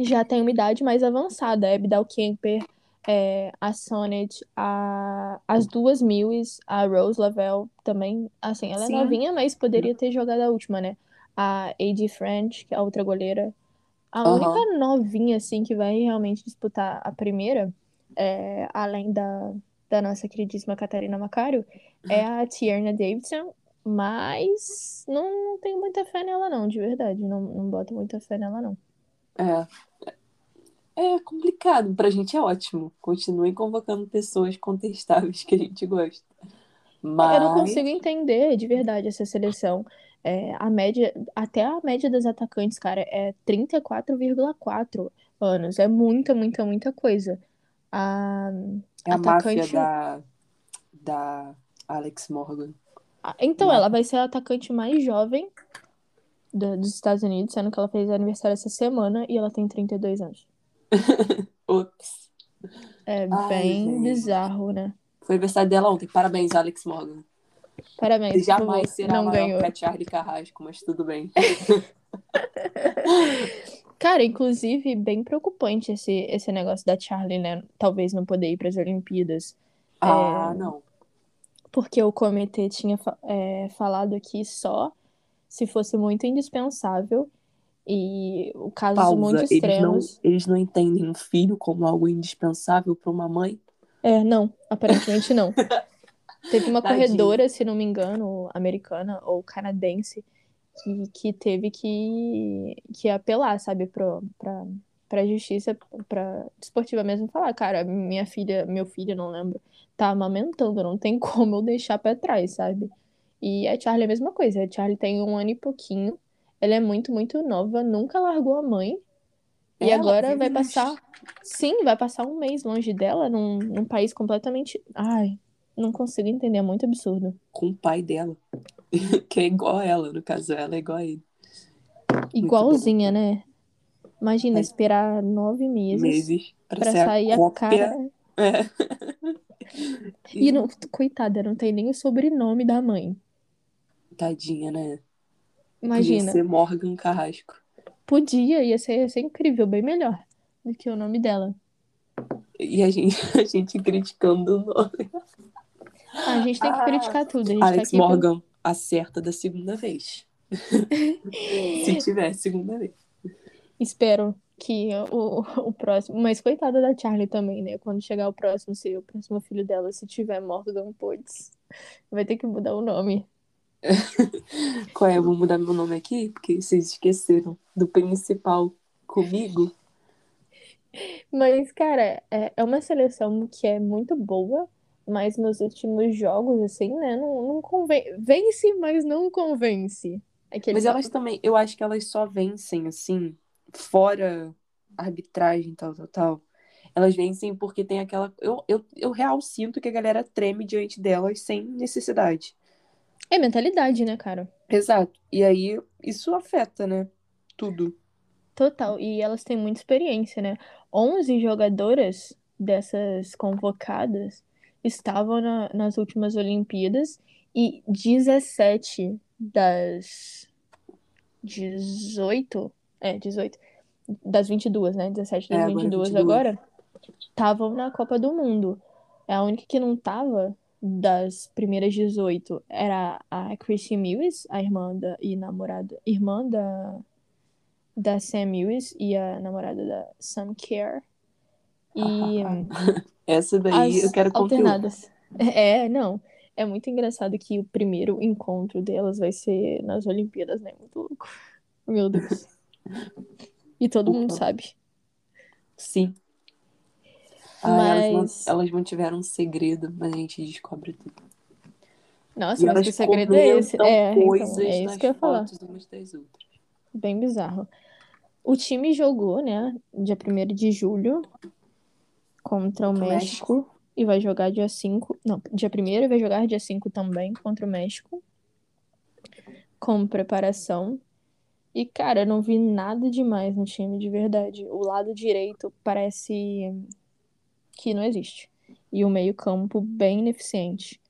já tem uma idade mais avançada. A Abdel Kemper, é, a Sonnet, a, as duas Mills, a Rose Lavelle também. Assim, ela é Sim. novinha, mas poderia ter jogado a última, né? A A.D. French, que é a outra goleira. A Aham. única novinha, assim, que vai realmente disputar a primeira, é, além da, da nossa queridíssima Catarina Macario, é a Tierna Davidson, mas não, não tenho muita fé nela, não, de verdade. Não, não boto muita fé nela, não. É. É complicado. Pra gente é ótimo. Continuem convocando pessoas contestáveis que a gente gosta. Mas. Eu não consigo entender de verdade essa seleção. É, a média, até a média das atacantes, cara, é 34,4 anos. É muita, muita, muita coisa. A É a máfia atacante. da, da Alex Morgan. Ah, Então, ela vai ser a atacante mais jovem da- dos Estados Unidos, sendo que ela fez aniversário essa semana e ela tem 32 anos. Ops. É Ai, bem gente. bizarro, né? Foi aniversário dela ontem. Parabéns, Alex Morgan. Parabéns, Jamais por- será não maior ganhou. que a Charlie Carrasco, mas tudo bem. Cara, inclusive, bem preocupante esse, esse negócio da Charlie, né? Talvez não poder ir para as Olimpíadas. Ah, não. Porque o comitê tinha é, falado aqui só se fosse muito indispensável e o casos muito Pausa. Eles não, extremos. eles não entendem um filho como algo indispensável para uma mãe? É, não, aparentemente não. Teve uma Tadinho. corredora, se não me engano, americana ou canadense, que, que teve que, que apelar, sabe, pro, pra, justiça, pra desportiva mesmo, falar, cara, minha filha, meu filho, não lembro, tá amamentando, não tem como eu deixar pra trás, sabe? E a Charlie é a mesma coisa, a Charlie tem um ano e pouquinho, ela é muito, muito nova, nunca largou a mãe, e Ela agora vai passar, sim, vai passar um mês longe dela, num, num país completamente, ai, não consigo entender, é muito absurdo. com o pai dela. que é igual a ela, no caso, ela é igual a ele. Igualzinha, né? Imagina esperar nove meses Meses ser sair a a cara. É. E não, coitada, não tem nem o sobrenome da mãe. Tadinha, né? Podia Imagina, ser Morgan Carrasco. podia, ia ser, ia ser incrível, bem melhor do que o nome dela. E a gente, a gente criticando o nome. Ah, a gente tem que Ah, criticar tudo. A gente tá Alex aqui pra- Morgan acerta da segunda vez. Se tiver segunda vez. Espero que o, o próximo. Mas coitada da Charlie também, né? Quando chegar o próximo, se o próximo filho dela, se tiver Morgan Putz, vai ter que mudar o nome. Qual é? Eu vou mudar meu nome aqui, porque vocês esqueceram do principal comigo. Mas, cara, é, é uma seleção que é muito boa, mas nos últimos jogos, assim, né? Não, não convence. Vence, mas não convence. Aquele Mas elas também, eu acho que elas só vencem, assim, fora arbitragem, tal, tal, tal. Elas vencem porque tem aquela. Eu, eu, eu real sinto que a galera treme diante delas sem necessidade. É mentalidade, né, cara? Exato. E aí isso afeta, né? Tudo. Total, e elas têm muita experiência, né? 11 jogadoras dessas convocadas estavam na- nas últimas Olimpíadas e 17 das 18, é, 18, das 22, né? 17 das É, agora 22 22. agora, estavam na Copa do Mundo. A única que não tava das primeiras 18 era a Chrissy Mills, a irmã da, e namorada, irmã da, da Sam Mills e a namorada da Sam Kerr. E Essa daí eu quero conteúdo. alternadas. É, não. É muito engraçado que o primeiro encontro delas vai ser nas Olimpíadas, né? Muito louco. Meu Deus. E todo mundo Ufa. sabe. Sim. Ah, elas, Mas- man- elas mantiveram um segredo, mas a gente descobre tudo. Nossa, E mas elas que segredo é esse? É, então, coisas é isso que eu ia falar. umas das outras. Bem bizarro. O time jogou, né, dia 1 de julho contra o Contra o México e vai jogar dia 5. Não, dia 1 e vai jogar dia 5 também contra o México. Com preparação. E, cara, eu não vi nada demais no time, de verdade. O lado direito parece que não existe. E o meio-campo bem ineficiente.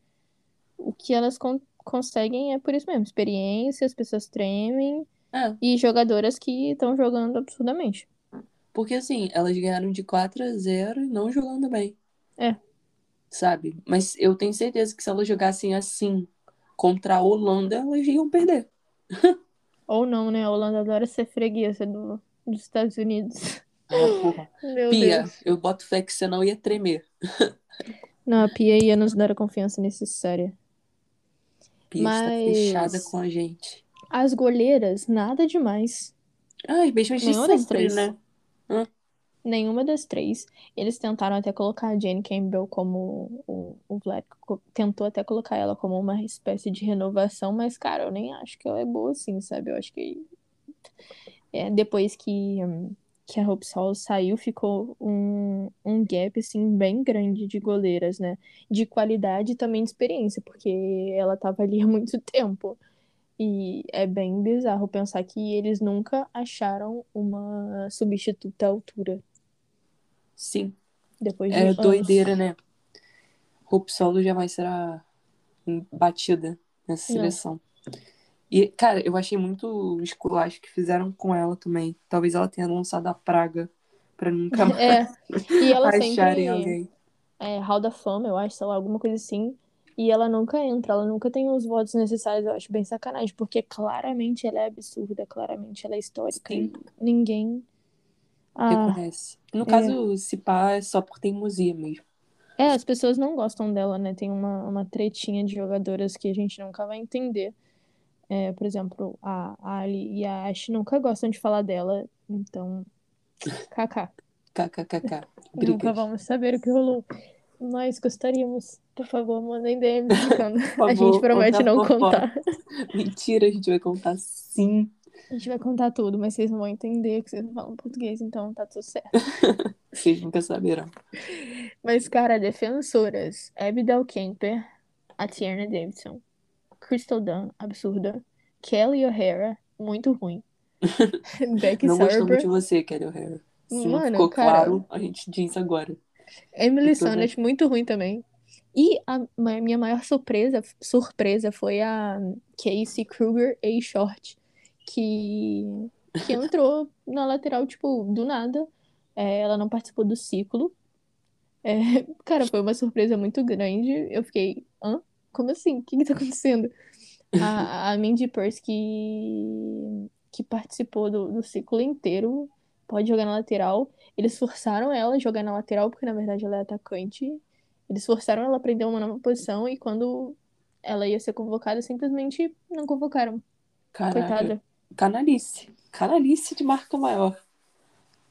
O que elas con- conseguem é por isso mesmo: experiência, as pessoas tremem É, e jogadoras que estão jogando absurdamente. porque assim, elas ganharam de 4 a 0 e não jogando bem. É. Sabe? Mas eu tenho certeza que se elas jogassem assim contra a Holanda, elas iam perder. Ou não, né? A Holanda adora ser freguesa do, dos Estados Unidos. Porra. Meu Pia, Deus. eu boto fé que você não ia tremer. Não, a Pia ia nos dar a confiança necessária. Pia está Mas- fechada com a gente. As goleiras, nada demais. Ai, mesmo de sempre, né? Nenhuma das três. Eles tentaram até colocar a Jane Campbell como o, o Vlad tentou até colocar ela como uma espécie de renovação, mas, cara, eu nem acho que ela é boa assim, sabe? Eu acho que é, depois que, que a Hope Solo saiu, ficou um, um gap, assim, bem grande de goleiras, né? De qualidade e também de experiência, porque ela tava ali há muito tempo. E é bem bizarro pensar que eles nunca acharam uma substituta à altura. Sim. Depois de É anos. doideira, né? Hope Solo jamais será batida nessa Não. seleção. E, cara, eu achei muito esculacho que fizeram com ela também. Talvez ela tenha lançado a praga pra nunca mais É, e ela acharem sempre alguém. é Hall da Fama, eu acho, sei lá, alguma coisa assim. E ela nunca entra, ela nunca tem os votos necessários, eu acho bem sacanagem, porque claramente ela é absurda, claramente ela é histórica Sim. ninguém. Ah, Reconhece. No caso, se pá, é só por teimosia mesmo. é, as pessoas não gostam dela, né? Tem uma, uma tretinha de jogadoras que a gente nunca vai entender. É, por exemplo, a Ali e a Ash nunca gostam de falar dela, então. KK. KKKK. Nunca vamos saber o que rolou. Nós gostaríamos. Por favor, mandem DM A gente promete não contar. Mentira, a gente vai contar sim. A gente vai contar tudo, mas vocês não vão entender que vocês não falam português, então tá tudo certo. Vocês nunca saberão. Mas, cara, defensoras. Abigail Kemper, a Tierna Davidson. Crystal Dunn, absurda. Kelly O'Hara, muito ruim. Becky Não gostamos Sarber. de você, Kelly O'Hara. Se não Mano, ficou cara. claro, a gente diz agora. Emily Sanders, muito ruim também. E a minha maior surpresa, surpresa foi a Casey Kruger A. Short, que, que entrou na lateral, tipo, do nada. É, ela não participou do ciclo. É, cara, foi uma surpresa muito grande. Eu fiquei, hã? Como assim? O que que tá acontecendo? A, a Mindy Purse, que, que participou do, do ciclo inteiro, pode jogar na lateral. Eles forçaram ela a jogar na lateral, porque na verdade ela é atacante. Eles forçaram ela a aprender uma nova posição e quando ela ia ser convocada, simplesmente não convocaram. Caraca. Coitada. Canalice. Canalice de marca maior.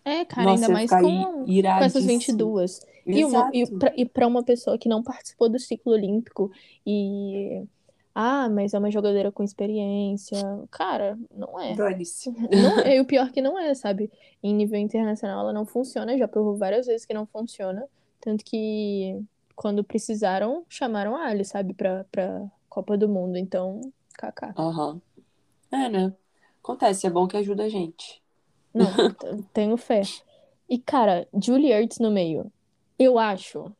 É, cara, Nossa, ainda mais com, com essas iradíssima. 22. E, uma, e, pra uma pessoa que não participou do ciclo olímpico e. Ah, mas é uma jogadora com experiência. Cara, não é. Não é, e o pior que não é, sabe? Em nível internacional ela não funciona, já provou várias vezes que não funciona. Tanto que quando precisaram, chamaram a Ali, sabe, pra, pra Copa do Mundo. Então, kaká. Aham. É, né? Acontece, é bom que ajuda a gente. Não, tenho fé. E, cara, Julie Ertz no meio. Eu acho,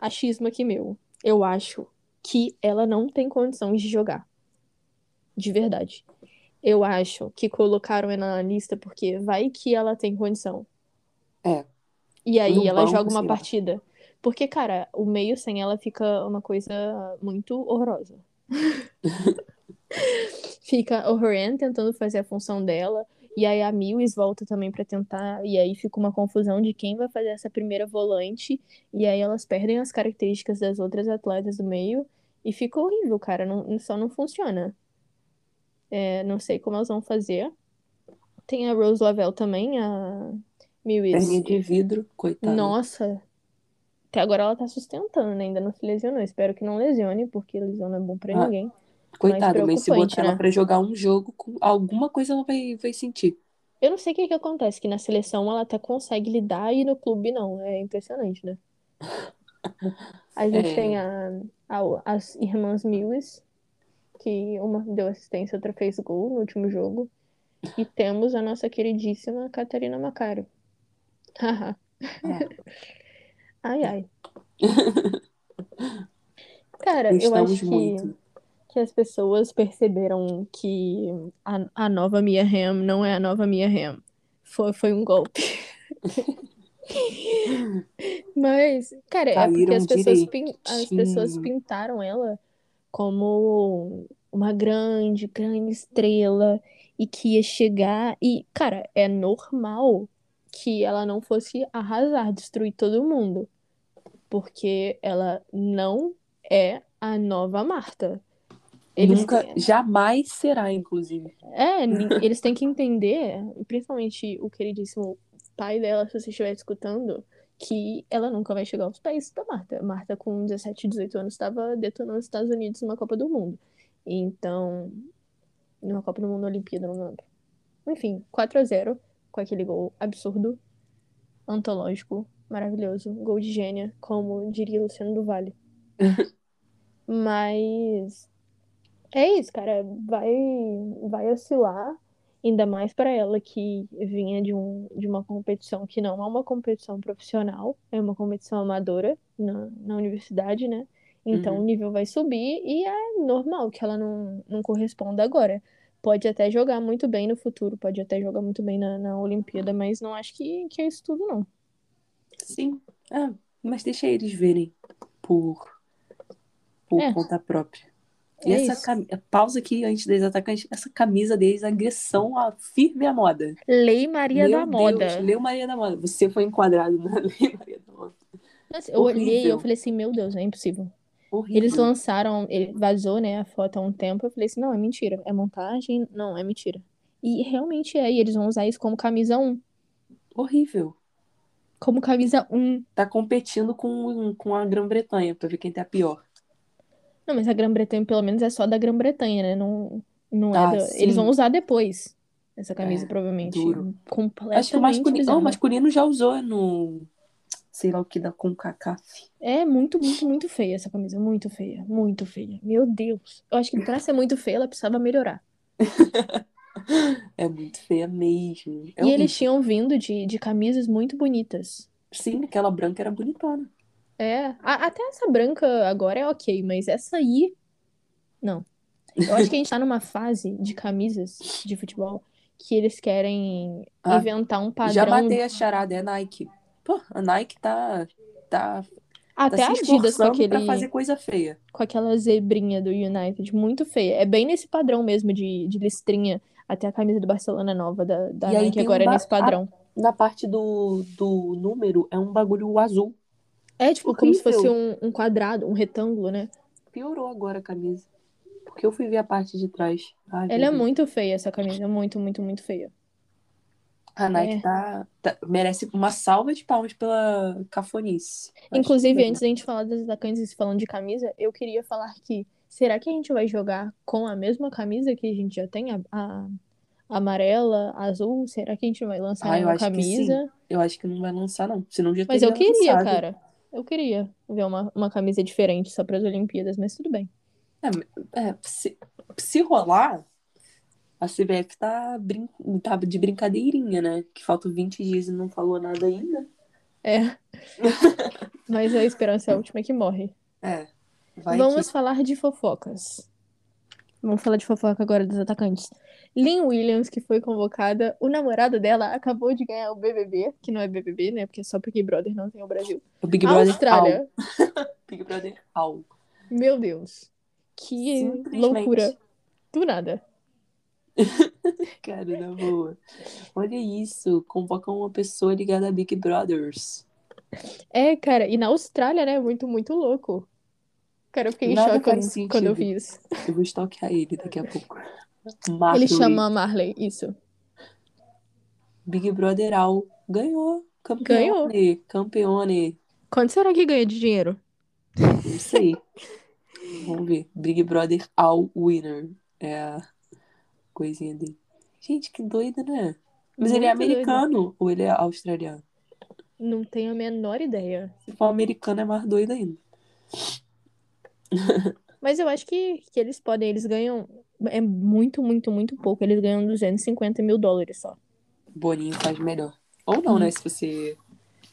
achismo aqui meu, eu acho que ela não tem condições de jogar. De verdade. Eu acho que colocaram ela na lista porque vai que ela tem condição. É. E aí ela joga uma partida. Porque, cara, o meio sem ela fica uma coisa muito horrorosa. Fica o Horan tentando fazer a função dela, e aí a Mills volta também pra tentar, e aí fica uma confusão de quem vai fazer essa primeira volante, e aí elas perdem as características das outras atletas do meio, e fica horrível, cara, não, só não funciona. É, não sei como elas vão fazer. Tem a Rose Lavelle também, a Mills. Perninha de vidro, coitada. Nossa, até agora ela tá sustentando, né? Ainda não se lesionou. Espero que não lesione, porque lesão não é bom pra Ah, ninguém. Coitada, mas se botar ela né? pra jogar um jogo, com alguma coisa ela vai, vai sentir. Eu não sei o que que acontece, que na seleção ela até consegue lidar e no clube não. É impressionante, né? A gente É. tem a, a- as irmãs Mills, que uma deu assistência, outra fez gol no último jogo. E temos a nossa queridíssima Catarina Macário. Haha. É. Ai, ai. Cara, eu acho que, muito. Que as pessoas perceberam que a, a nova Mia Hamm não é a nova Mia Hamm. Foi, foi um golpe. Mas, cara, é porque Caíram as pessoas, pin- as pessoas pintaram ela como uma grande, grande estrela e que ia chegar. E, cara, é normal que ela não fosse arrasar, destruir todo mundo. Porque ela não é a nova Marta. Eles Nunca, têm- jamais será, inclusive. é, eles têm que entender, principalmente o queridíssimo pai dela, se você estiver escutando, que ela nunca vai chegar aos pés da Marta. Marta, com 17, 18 anos, estava detonando os Estados Unidos numa Copa do Mundo. Então, numa Copa do Mundo Olimpíada, não lembro. Enfim, 4 a 0 com aquele gol absurdo, antológico, maravilhoso, gol de gênia, como diria Luciano do Vale. Mas é isso, cara. Vai, vai oscilar, ainda mais para ela que vinha de, um, de uma competição que não é uma competição profissional, é uma competição amadora na, na universidade, né? Então Uhum. o nível vai subir e é normal que ela não, não corresponda agora. Pode até jogar muito bem no futuro, pode até jogar muito bem na, na Olimpíada, mas não acho que, que é isso tudo, não. Sim. Ah, mas deixa eles verem por, por É. conta própria. E É essa cam- pausa aqui antes dos atacantes, essa camisa deles, agressão a firme à moda. Lei Maria Meu da Deus, Moda. Leu Maria da Moda. Você foi enquadrado na Lei Maria da Moda. Nossa, eu olhei e eu falei assim, meu Deus, é impossível. Horrível. Eles lançaram, ele vazou, né, a foto há um tempo. Eu falei assim, não, é mentira. É montagem? Não, é mentira. E realmente é, e eles vão usar isso como camisa 1. Horrível. Como camisa 1. Tá competindo com, com a Grã-Bretanha pra ver quem tá pior. Não, mas a Grã-Bretanha, pelo menos, é só da Grã-Bretanha, né? Não, não é Ah, da... Eles vão usar depois. Essa camisa, É, provavelmente. duro. Completamente Acho que o masculino, bizarra. o masculino já usou no. Sei lá o que da CONCACAF. É muito, muito, muito feia essa camisa. Muito feia. Muito feia. Meu Deus. Eu acho que pra ser muito feia, ela precisava melhorar. É muito feia mesmo. É e eles tinham vindo de, de camisas muito bonitas. Sim, aquela branca era bonitona. É, a- até essa branca agora é ok, mas essa aí, não. Eu acho que a gente tá numa fase de camisas de futebol que eles querem Ah, inventar um Já padrão. matei a charada, é Nike. Pô, a Nike tá, tá, tá Até a se Adidas com esforçando pra aquele, fazer coisa feia. com aquela zebrinha do United, muito feia. É bem nesse padrão mesmo de, de listrinha. Até a camisa do Barcelona nova da, da E Nike tem um agora é ba- nesse padrão. Na parte do, do número, é um bagulho azul. É tipo como se fosse um, um quadrado, um retângulo, né? Piorou agora a camisa. Porque eu fui ver a parte de trás. Ai, Ela é muito feia, essa camisa. Muito, muito, muito feia. A Nike É. tá, tá- merece uma salva de palmas pela cafonice. Inclusive, que- antes da gente falar das atacantes falando de camisa, eu queria falar que será que a gente vai jogar com a mesma camisa que a gente já tem, a, a- amarela, azul? Será que a gente vai lançar Ah, uma camisa? Eu acho que não vai lançar, não. Senão já Mas eu queria, lançado. cara. Eu queria ver uma, uma camisa diferente só para as Olimpíadas, mas tudo bem. É, se, se rolar, A CBF tá, brin... tá de brincadeirinha, né? Que faltam 20 dias e não falou nada ainda. É. Mas a esperança é a última que morre. É. Vamos que... falar de fofocas. Vamos falar de fofoca agora dos atacantes. Lynn Williams, que foi convocada, o namorado dela acabou de ganhar o BBB, que não é BBB, né? Porque é só Big Brother não tem o Brasil. O Big Brother Austrália. Au. Big Brother Au. Meu Deus. Que loucura. Do nada. Cara, na boa. Olha isso. Convocam uma pessoa ligada a Big Brothers. É, cara, e na Austrália, né? Muito, muito louco. Cara, eu fiquei em choque quando, quando eu vi isso. Eu vou stalkear ele daqui a pouco. Ele Marley. chama Marley, isso. Big Brother Au. Ganhou. Campeone. Campeone. Quanto será que ganha de dinheiro? Não sei. Vamos ver. Big Brother All Winner. É a coisinha dele. Gente, que doido, né? Mas ele é Muito doido. americano ou ele é australiano? Não tenho a menor ideia. Se for americano, é mais doido ainda. Mas eu acho que, que eles podem, eles ganham. É muito, muito, muito pouco. Eles ganham 250 mil dólares só. Boninho faz melhor. Ou não, né? Se você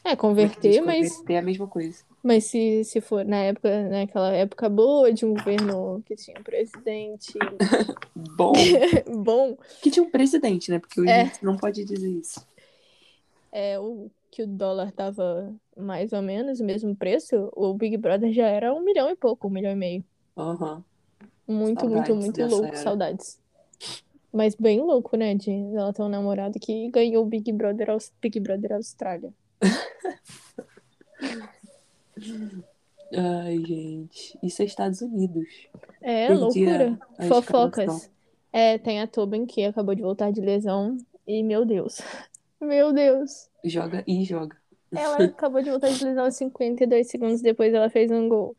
É, converter, mas, converter é a mesma coisa. mas se, se for na época, naquela época boa de um governo que tinha um presidente Bom, bom, que tinha um presidente, né? Porque hoje É. não pode dizer isso. é, o, que o dólar tava mais ou menos o mesmo preço, o Big Brother já era um milhão e pouco, um milhão e meio. Aham. Muito, Saudades muito, muito louco, era. saudades. Mas bem louco, né, de ela ter um namorado que ganhou o Big Brother, Big Brother Austrália. Ai, gente. Isso é Estados Unidos. É, Perdi loucura. a- a Fofocas. escalação. É, tem a Tobin que acabou de voltar de lesão e, meu Deus. Meu Deus. Joga e joga. Ela acabou de voltar de lesão 52 segundos depois ela fez um gol.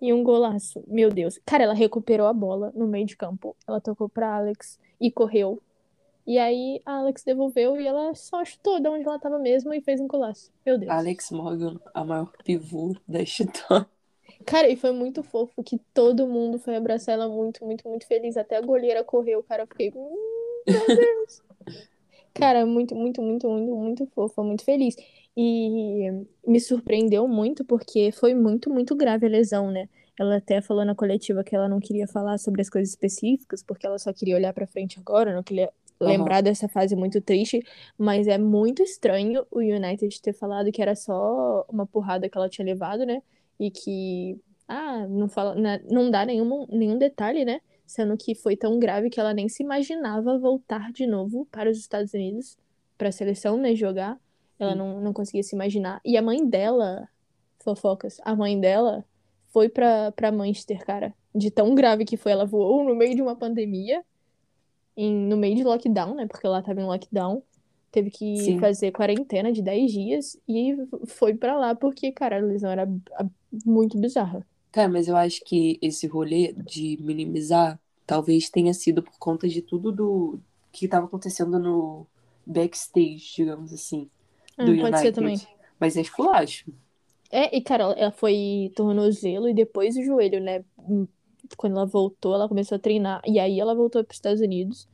E um golaço. Meu Deus. Cara, ela recuperou a bola no meio de campo. Ela tocou pra Alex e correu. E aí a Alex devolveu e ela só chutou de onde ela tava mesmo e fez um golaço. Meu Deus. Alex Morgan, a maior pivô da história. Cara, e foi muito fofo que todo mundo foi abraçar ela muito, muito, muito feliz. Até a goleira correu, cara. Eu fiquei. "Hum, Meu Deus. Cara, muito, muito, muito, muito, muito fofa, muito feliz. E me surpreendeu muito porque foi muito, muito grave a lesão, né? Ela até falou na coletiva que ela não queria falar sobre as coisas específicas, porque ela só queria olhar pra frente agora, não queria Aham. lembrar dessa fase muito triste. Mas é muito estranho o United ter falado que era só uma porrada que ela tinha levado, né? E que, ah, não fala, né, não dá nenhum, nenhum detalhe, né? Sendo que foi tão grave que ela nem se imaginava voltar de novo para os Estados Unidos, para a seleção, né, jogar. Ela não, não conseguia se imaginar. E a mãe dela, fofocas, a mãe dela foi pra, pra Manchester, cara. De tão grave que foi. Ela voou no meio de uma pandemia, em, no meio de lockdown, né? Porque ela tava em lockdown. Teve que Sim. fazer quarentena de 10 dias e foi pra lá porque, cara, a lesão era muito bizarra. Cara, mas eu acho que esse rolê de minimizar talvez tenha sido por conta de tudo do que estava acontecendo no backstage, digamos assim, do pode United. ser também. Mas é esculacho. É, e cara, ela- foi tornozelo e depois o joelho, né? Hum, Quando ela voltou, ela começou a treinar. E aí ela voltou para os Estados Unidos.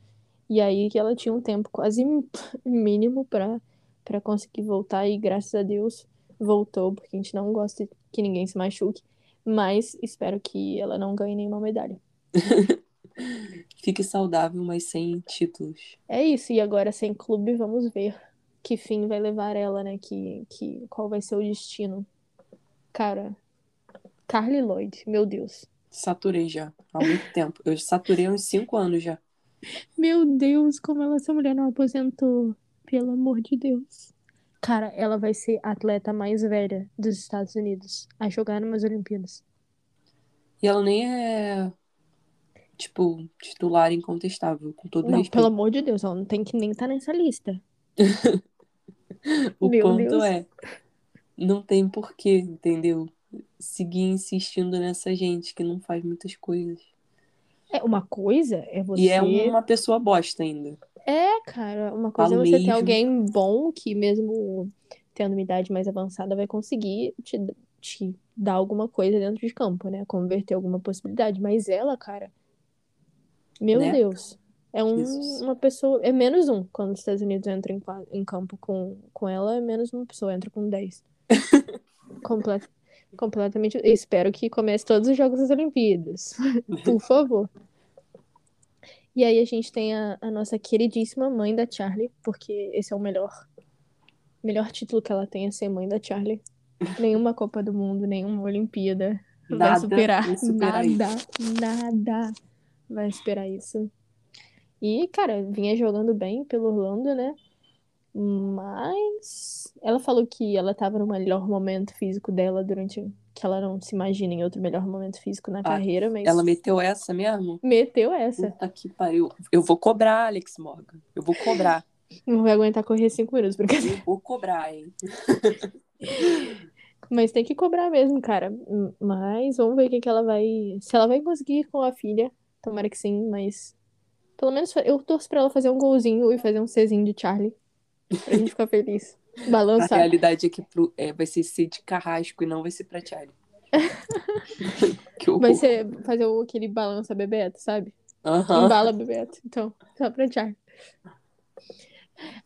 E aí que ela tinha um tempo quase mínimo pra para conseguir voltar. E graças a Deus voltou, porque a gente não gosta que ninguém se machuque. Mas espero que ela não ganhe nenhuma medalha. Fique saudável, mas sem títulos. É isso, e agora sem clube, vamos ver que fim vai levar ela, né? Que, que, qual vai ser o destino. Cara, Carly Lloyd, meu Deus. Saturei já, há muito tempo. Eu saturei uns 5 anos já. Meu Deus, como ela, essa mulher não aposentou. Pelo amor de Deus. Cara, ela vai ser a atleta mais velha dos Estados Unidos a jogar numas Olimpíadas. E ela nem é, tipo, titular incontestável, com todo Não, respeito. pelo amor de Deus, ela não tem que nem estar nessa lista. O Meu ponto Deus. é, não tem porquê, entendeu? Seguir insistindo nessa gente que não faz muitas coisas. É, uma coisa é você. E é uma pessoa bosta ainda. É, cara, uma coisa é Falo você ter mesmo. alguém bom que, mesmo tendo uma idade mais avançada, vai conseguir te, te dar alguma coisa dentro de campo, né? Converter alguma possibilidade. Mas ela, cara. Meu Né? Deus. É um, uma pessoa. É menos um. Quando os Estados Unidos entram em, em campo com, com ela, é menos uma pessoa. Entra com 10. Comple- completamente. eu Espero que comece todos os Jogos das Olimpíadas. Por favor. E aí a gente tem a, a nossa queridíssima mãe da Charlie, porque esse é o melhor. Melhor título que ela tem é ser mãe da Charlie. Nenhuma Copa do Mundo, nenhuma Olimpíada vai Nada superar. vai superar nada, nada vai superar isso. E, cara, vinha jogando bem pelo Orlando, né? Mas ela falou que ela tava no melhor momento físico dela durante. Que ela não se imagina em outro melhor momento físico na carreira, mas Ela meteu essa mesmo? meteu essa. Puta que pariu. Eu vou cobrar, Alex Morgan. Eu vou cobrar. Não vai aguentar correr cinco minutos, brincadeira. Eu vou cobrar, hein? Mas tem que cobrar mesmo, cara. Mas vamos ver o que que ela vai. Se ela vai conseguir com a filha. Tomara que sim, mas. Pelo menos eu torço pra ela fazer um golzinho e fazer um Czinho de Charlie. Pra gente ficar feliz. A Balançar. realidade é que pro- é, vai ser ser de carrasco e não vai ser pra Charlie. Vai ser fazer o- aquele balança Bebeto, sabe? Aham. Embala Bebeto. Então, só pra Charlie.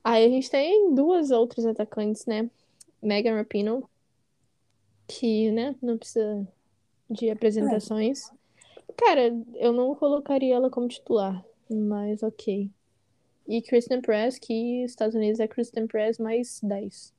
Aí a gente tem duas outras atacantes, né? Megan Rapinoe, que, né, não precisa de apresentações. Cara, eu não colocaria ela como titular, mas ok. E Kristen Press, que Estados Unidos é Kristen Press mais 10.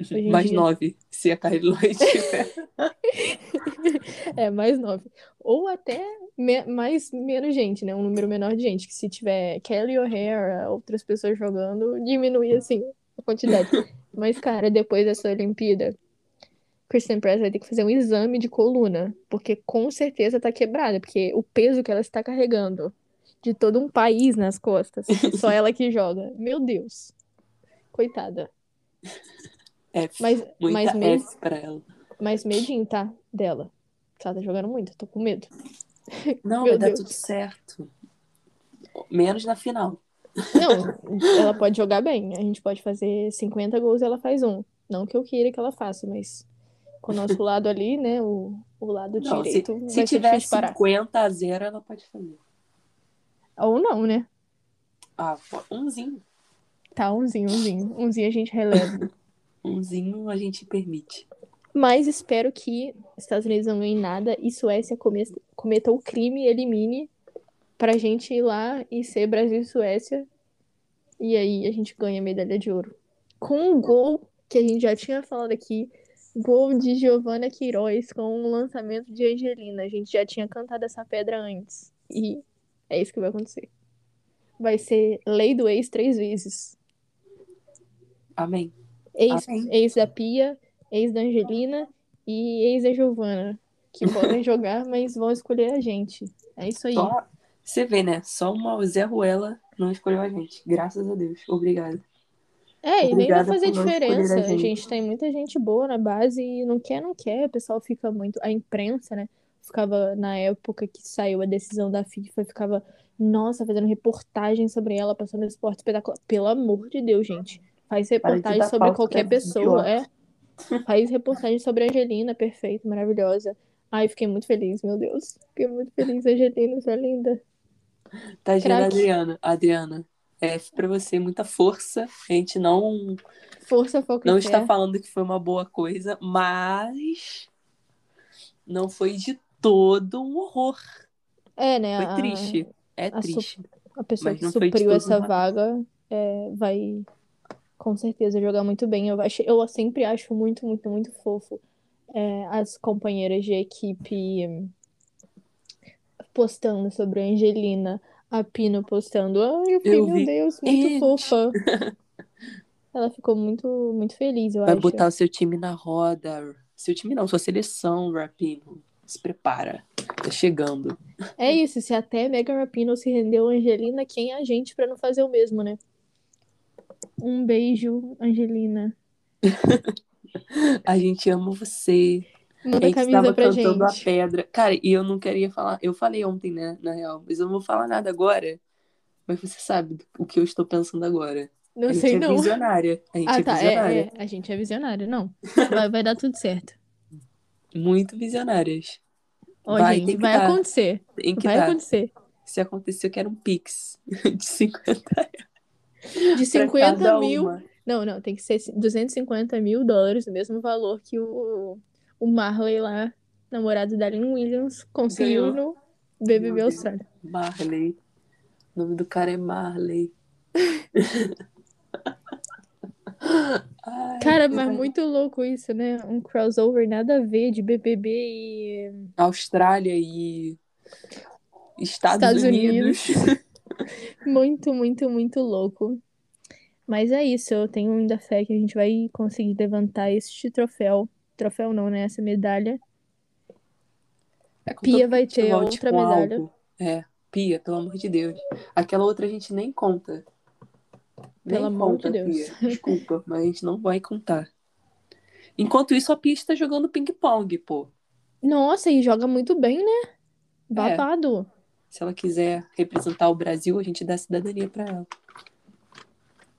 Hoje em Mais dia. nove, se a Kylie Lloyd tiver. É, mais 9. Ou até me- mais menos gente, né? Um número menor de gente. Que se tiver Kelly O'Hara, outras pessoas jogando, diminui assim a quantidade. Mas, cara, depois dessa Olimpíada, Kristen Press vai ter que fazer um exame de coluna. Porque com certeza tá quebrada. Porque o peso que ela está carregando de todo um país nas costas. Só ela que joga. Meu Deus. Coitada. F. Mas, Muita mas, mesmo, F pra ela. mas medinho, tá? Dela. Ela tá jogando muito. Tô com medo. Não, vai dar Deus. tudo certo. Menos na final. Não, ela pode jogar bem. A gente pode fazer 50 gols e ela faz um. Não que eu queira que ela faça, mas com o nosso lado ali, né? O, o lado Não, se, direito se ser tiver difícil parar. 50 a 0, ela pode fazer. Ou não, né? Ah, umzinho. Tá, umzinho, umzinho. Umzinho a gente releva. Umzinho a gente permite. Mas espero que Estados Unidos não ganhem nada e Suécia come- cometa o crime e elimine pra gente ir lá e ser Brasil e Suécia. E aí a gente ganha a medalha de ouro. Com um gol que a gente já tinha falado aqui, gol de Giovanna Queiroz com um lançamento de Angelina. A gente já tinha cantado essa pedra antes. E é isso que vai acontecer. Vai ser lei do ex três vezes. Amém. Ex, Amém. ex da Pia, ex da Angelina e ex da Giovana. Que podem jogar, mas vão escolher a gente. É isso aí. Só, você vê, né? Só uma Zé Ruela não escolheu a gente. Graças a Deus. Obrigada. É, e nem vai fazer diferença. a A gente. gente tem muita gente boa na base e não quer, não quer. O pessoal fica muito. A imprensa, né? Ficava na época que saiu a decisão da FIFA, ficava, nossa, fazendo reportagem sobre ela, passando esporte espetacular. Pelo amor de Deus, gente. Faz reportagem sobre qualquer pessoa, é. Faz reportagem sobre a Angelina, perfeita, maravilhosa. Ai, fiquei muito feliz, meu Deus. Fiquei muito feliz, Angelina, é linda. Craque. Adriana. Adriana, F pra você, muita força. A gente não, Força, foco não está falando que foi uma boa coisa, mas não foi de todo um horror. É, né? Foi a- triste. É a su- triste. A pessoa que supriu essa vaga é, vai com certeza jogar muito bem. Eu, achei, eu sempre acho muito, muito, muito fofo é, as companheiras de equipe postando sobre a Angelina, a Pino postando. Ai, meu. Deus, muito It. fofa. Ela ficou muito, muito feliz, eu Vai acho. botar o seu time na roda. Seu time não, sua seleção, Rapino. Se prepara. Tá chegando. É isso, se até Megan Rapinoe se rendeu a Angelina, quem é a gente pra não fazer o mesmo, né? Um beijo, Angelina. A gente ama você. A Manda gente camisa pra cantando a gente. pedra. Cara, e eu não queria falar. Eu falei ontem, né, na real. Mas eu não vou falar nada agora. Mas você sabe o que eu estou pensando agora. Não a gente sei é não. visionária. A gente Ah, é tá. É, visionária. é. A gente é visionário, não. Vai, vai dar tudo certo. Muito visionárias. Ó, Vai, gente, vai dar. acontecer. Tem que Vai dar. acontecer. se acontecer, eu quero um Pix de 50 reais. De 50 cada mil. uma. Não, não, tem que ser 250 mil dólares, o mesmo valor que o, o Marley lá, namorado da Lynn Williams, conseguiu Ganhou. no BBB Meu Deus. Austrália. Marley. O nome do cara é Marley. Ai, Cara, mas ai. muito louco isso, né? Um crossover nada a ver de BBB e Austrália e Estados, Estados Unidos. muito, muito, muito louco. Mas é isso, eu tenho ainda fé que a gente vai conseguir levantar este troféu. Troféu não, né? Essa medalha. É Pia vai ter outra medalha. algo. É, Pia, pelo amor de Deus. Aquela outra a gente nem conta. Nem Pelo amor conta, de Deus. Pia. Desculpa, mas a gente não vai contar. Enquanto isso, a Pia está jogando ping-pong, pô. Nossa, e joga muito bem, né? Babado. Se ela quiser representar o Brasil, a gente dá cidadania pra ela.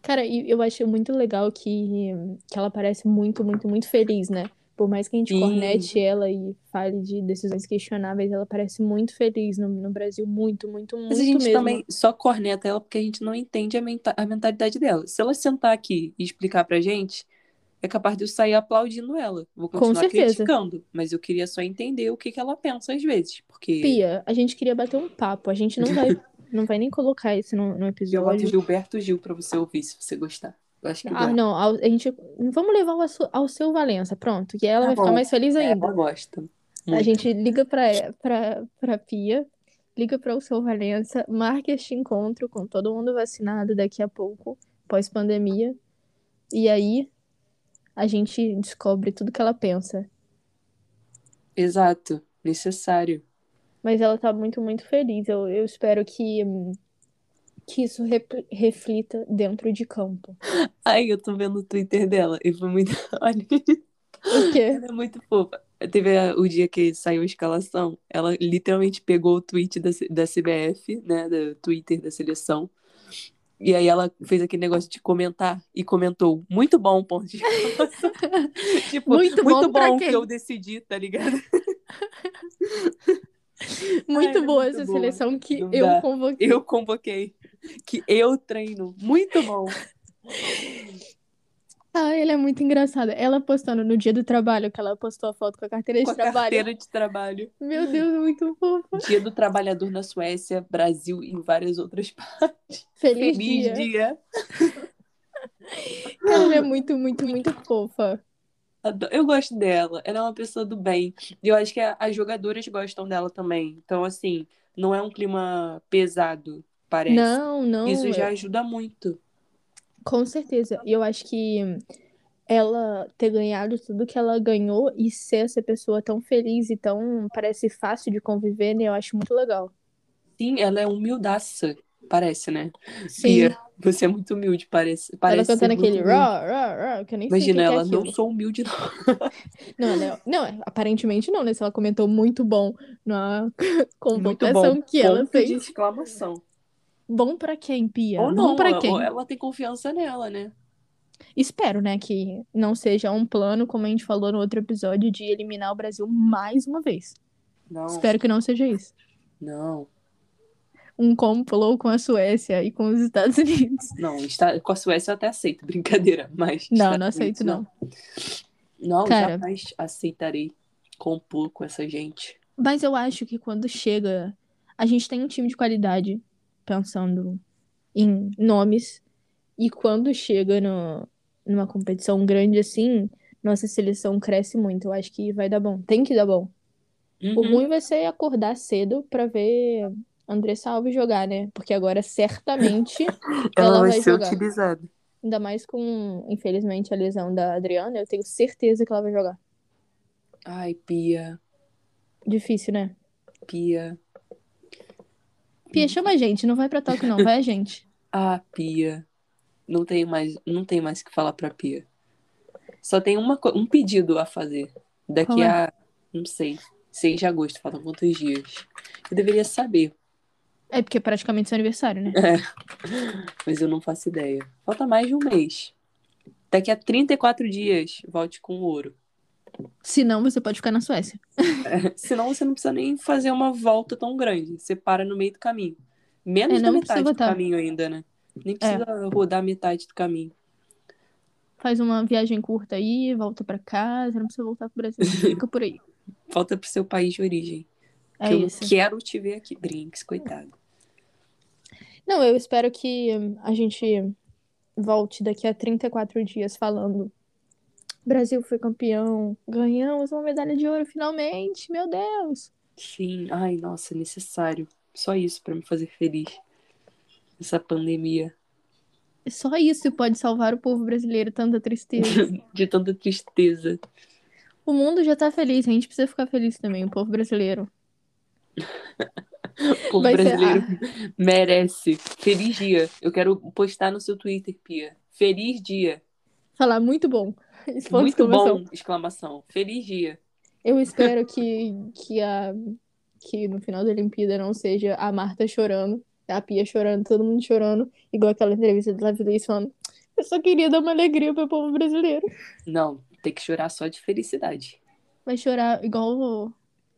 Cara, eu acho muito legal que, que ela parece muito, muito, muito feliz, né? Por mais que a gente Sim. cornete ela e fale de decisões questionáveis, ela parece muito feliz no, no Brasil. Muito, muito, muito Mas a gente mesmo. também só corneta ela porque a gente não entende a, menta- a mentalidade dela. Se ela sentar aqui e explicar pra gente, é capaz de eu sair aplaudindo ela. Vou continuar criticando, mas eu queria só entender o que, que ela pensa às vezes. Porque Pia, a gente queria bater um papo. A gente não vai, não vai nem colocar isso no, no eu boto episódio. Gilberto Gil pra você ouvir, se você gostar. Eu acho que Ah, vai. não, a gente. Vamos levar ao, seu- ao seu Valença, pronto. Que ela Tá vai ficar bom. mais feliz É, ainda. ela gosta. A muito. gente liga pra, pra, pra Pia, liga para o seu Valença, marca este encontro com todo mundo vacinado daqui a pouco, pós-pandemia. E aí a gente descobre tudo que ela pensa. Exato. Necessário. Mas ela tá muito, muito feliz. Eu, eu espero que, hum, que isso reflita dentro de campo. Ai, eu tô vendo o Twitter dela e foi muito. Olha, O quê? ela é muito fofa. Teve a- o dia que saiu a escalação, ela literalmente pegou o tweet da, da CBF, né, do Twitter da seleção, e aí ela fez aquele negócio de comentar e comentou, muito bom, ponto de tipo, Muito bom pra bom que eu decidi, tá ligado? Muito Ai, é boa muito essa boa. seleção que Não eu dá. convoquei. Eu convoquei, que eu treino, muito bom. Ah, ela é muito engraçada. Ela postando no dia do trabalho, que ela postou a foto com a carteira de Com a trabalho. carteira de trabalho. Meu Deus, muito fofa. Dia do Trabalhador na Suécia, Brasil e em várias outras partes. Feliz, Feliz dia. dia. Ela é muito, muito, muito fofa. Eu gosto dela. Ela é uma pessoa do bem. E eu acho que as jogadoras gostam dela também. Então, assim, não é um clima pesado, parece. Não, não. Isso já eu- ajuda muito. Com certeza. E eu acho que ela ter ganhado tudo que ela ganhou e ser essa pessoa tão feliz e tão parece fácil de conviver, né? Eu acho muito legal. Sim, ela é humildaça, parece, né? Sim. Você é muito humilde, parece. Ela parece ser cantando muito aquele rá, rá, rá, que eu nem sei o que Imagina, é ela não aquilo. sou humilde, não. Não, ela é- não, é- aparentemente não, né? Se ela comentou muito bom na Muito convocação bom. que ela Ponto fez. de exclamação. Bom pra quem, Pia? Ou não, pra ou quem? ela tem confiança nela, né? Espero, né, que não seja um plano, como a gente falou no outro episódio, de eliminar o Brasil mais uma vez. Não, Espero que não seja isso. não. Um complô com a Suécia e com os Estados Unidos. Não, está, com a Suécia eu até aceito, brincadeira, mas... Não, Estados não aceito, Unidos, não. Não, Cara. jamais aceitarei compor com essa gente. Mas eu acho que quando chega. A gente tem um time de qualidade, pensando em nomes, e quando chega no, numa competição grande assim, nossa seleção cresce muito. Eu acho que vai dar bom. Tem que dar bom. O Uhum. ruim vai ser acordar cedo pra ver Andressa Alves jogar, né? Porque agora certamente ela vai jogar. utilizada. Ainda mais com, infelizmente, a lesão da Adriana, eu tenho certeza que ela vai jogar. Ai, Pia, Difícil, né? Pia. Pia, chama a gente, não vai pra Tóquio, não, vai a gente. Ah, Pia. Não tenho mais, não tenho mais o que falar pra Pia. Só tem uma, um pedido a fazer. Daqui é? a, não sei, 6 de agosto, faltam quantos dias? Eu deveria saber, É porque é praticamente seu aniversário, né? mas eu não faço ideia. Falta mais de um mês. Daqui a 34 dias, volte com ouro. Se não, você pode ficar na Suécia. É, senão você não precisa nem fazer uma volta tão grande. Você para no meio do caminho. Menos É, da metade do caminho ainda, né? Nem precisa rodar metade do caminho. Faz uma viagem curta aí, volta pra casa, não precisa voltar pro Brasil. Fica por aí. Volta pro seu país de origem. É que eu isso. quero te ver aqui. Brinks, coitado. Não, eu espero que a gente volte daqui a 34 dias falando. Brasil foi campeão, ganhamos uma medalha de ouro finalmente, meu Deus. Sim, ai, nossa, necessário. Só isso pra me fazer feliz. Essa pandemia. Só isso pode salvar o povo brasileiro, tanta tristeza. De tanta tristeza. O mundo já tá feliz, a gente precisa ficar feliz também, o povo brasileiro. O povo Vai ser- brasileiro merece. Feliz dia. Eu quero postar no seu Twitter, Pia. Feliz dia. Falar muito bom. Muito bom! Exclamação. Feliz dia. Eu espero que, que, a, que no final da Olimpíada não seja a Marta chorando, a Pia chorando, todo mundo chorando, igual aquela entrevista do Luiz falando. Eu só queria dar uma alegria pro povo brasileiro. Não, tem que chorar só de felicidade. Vai chorar igual.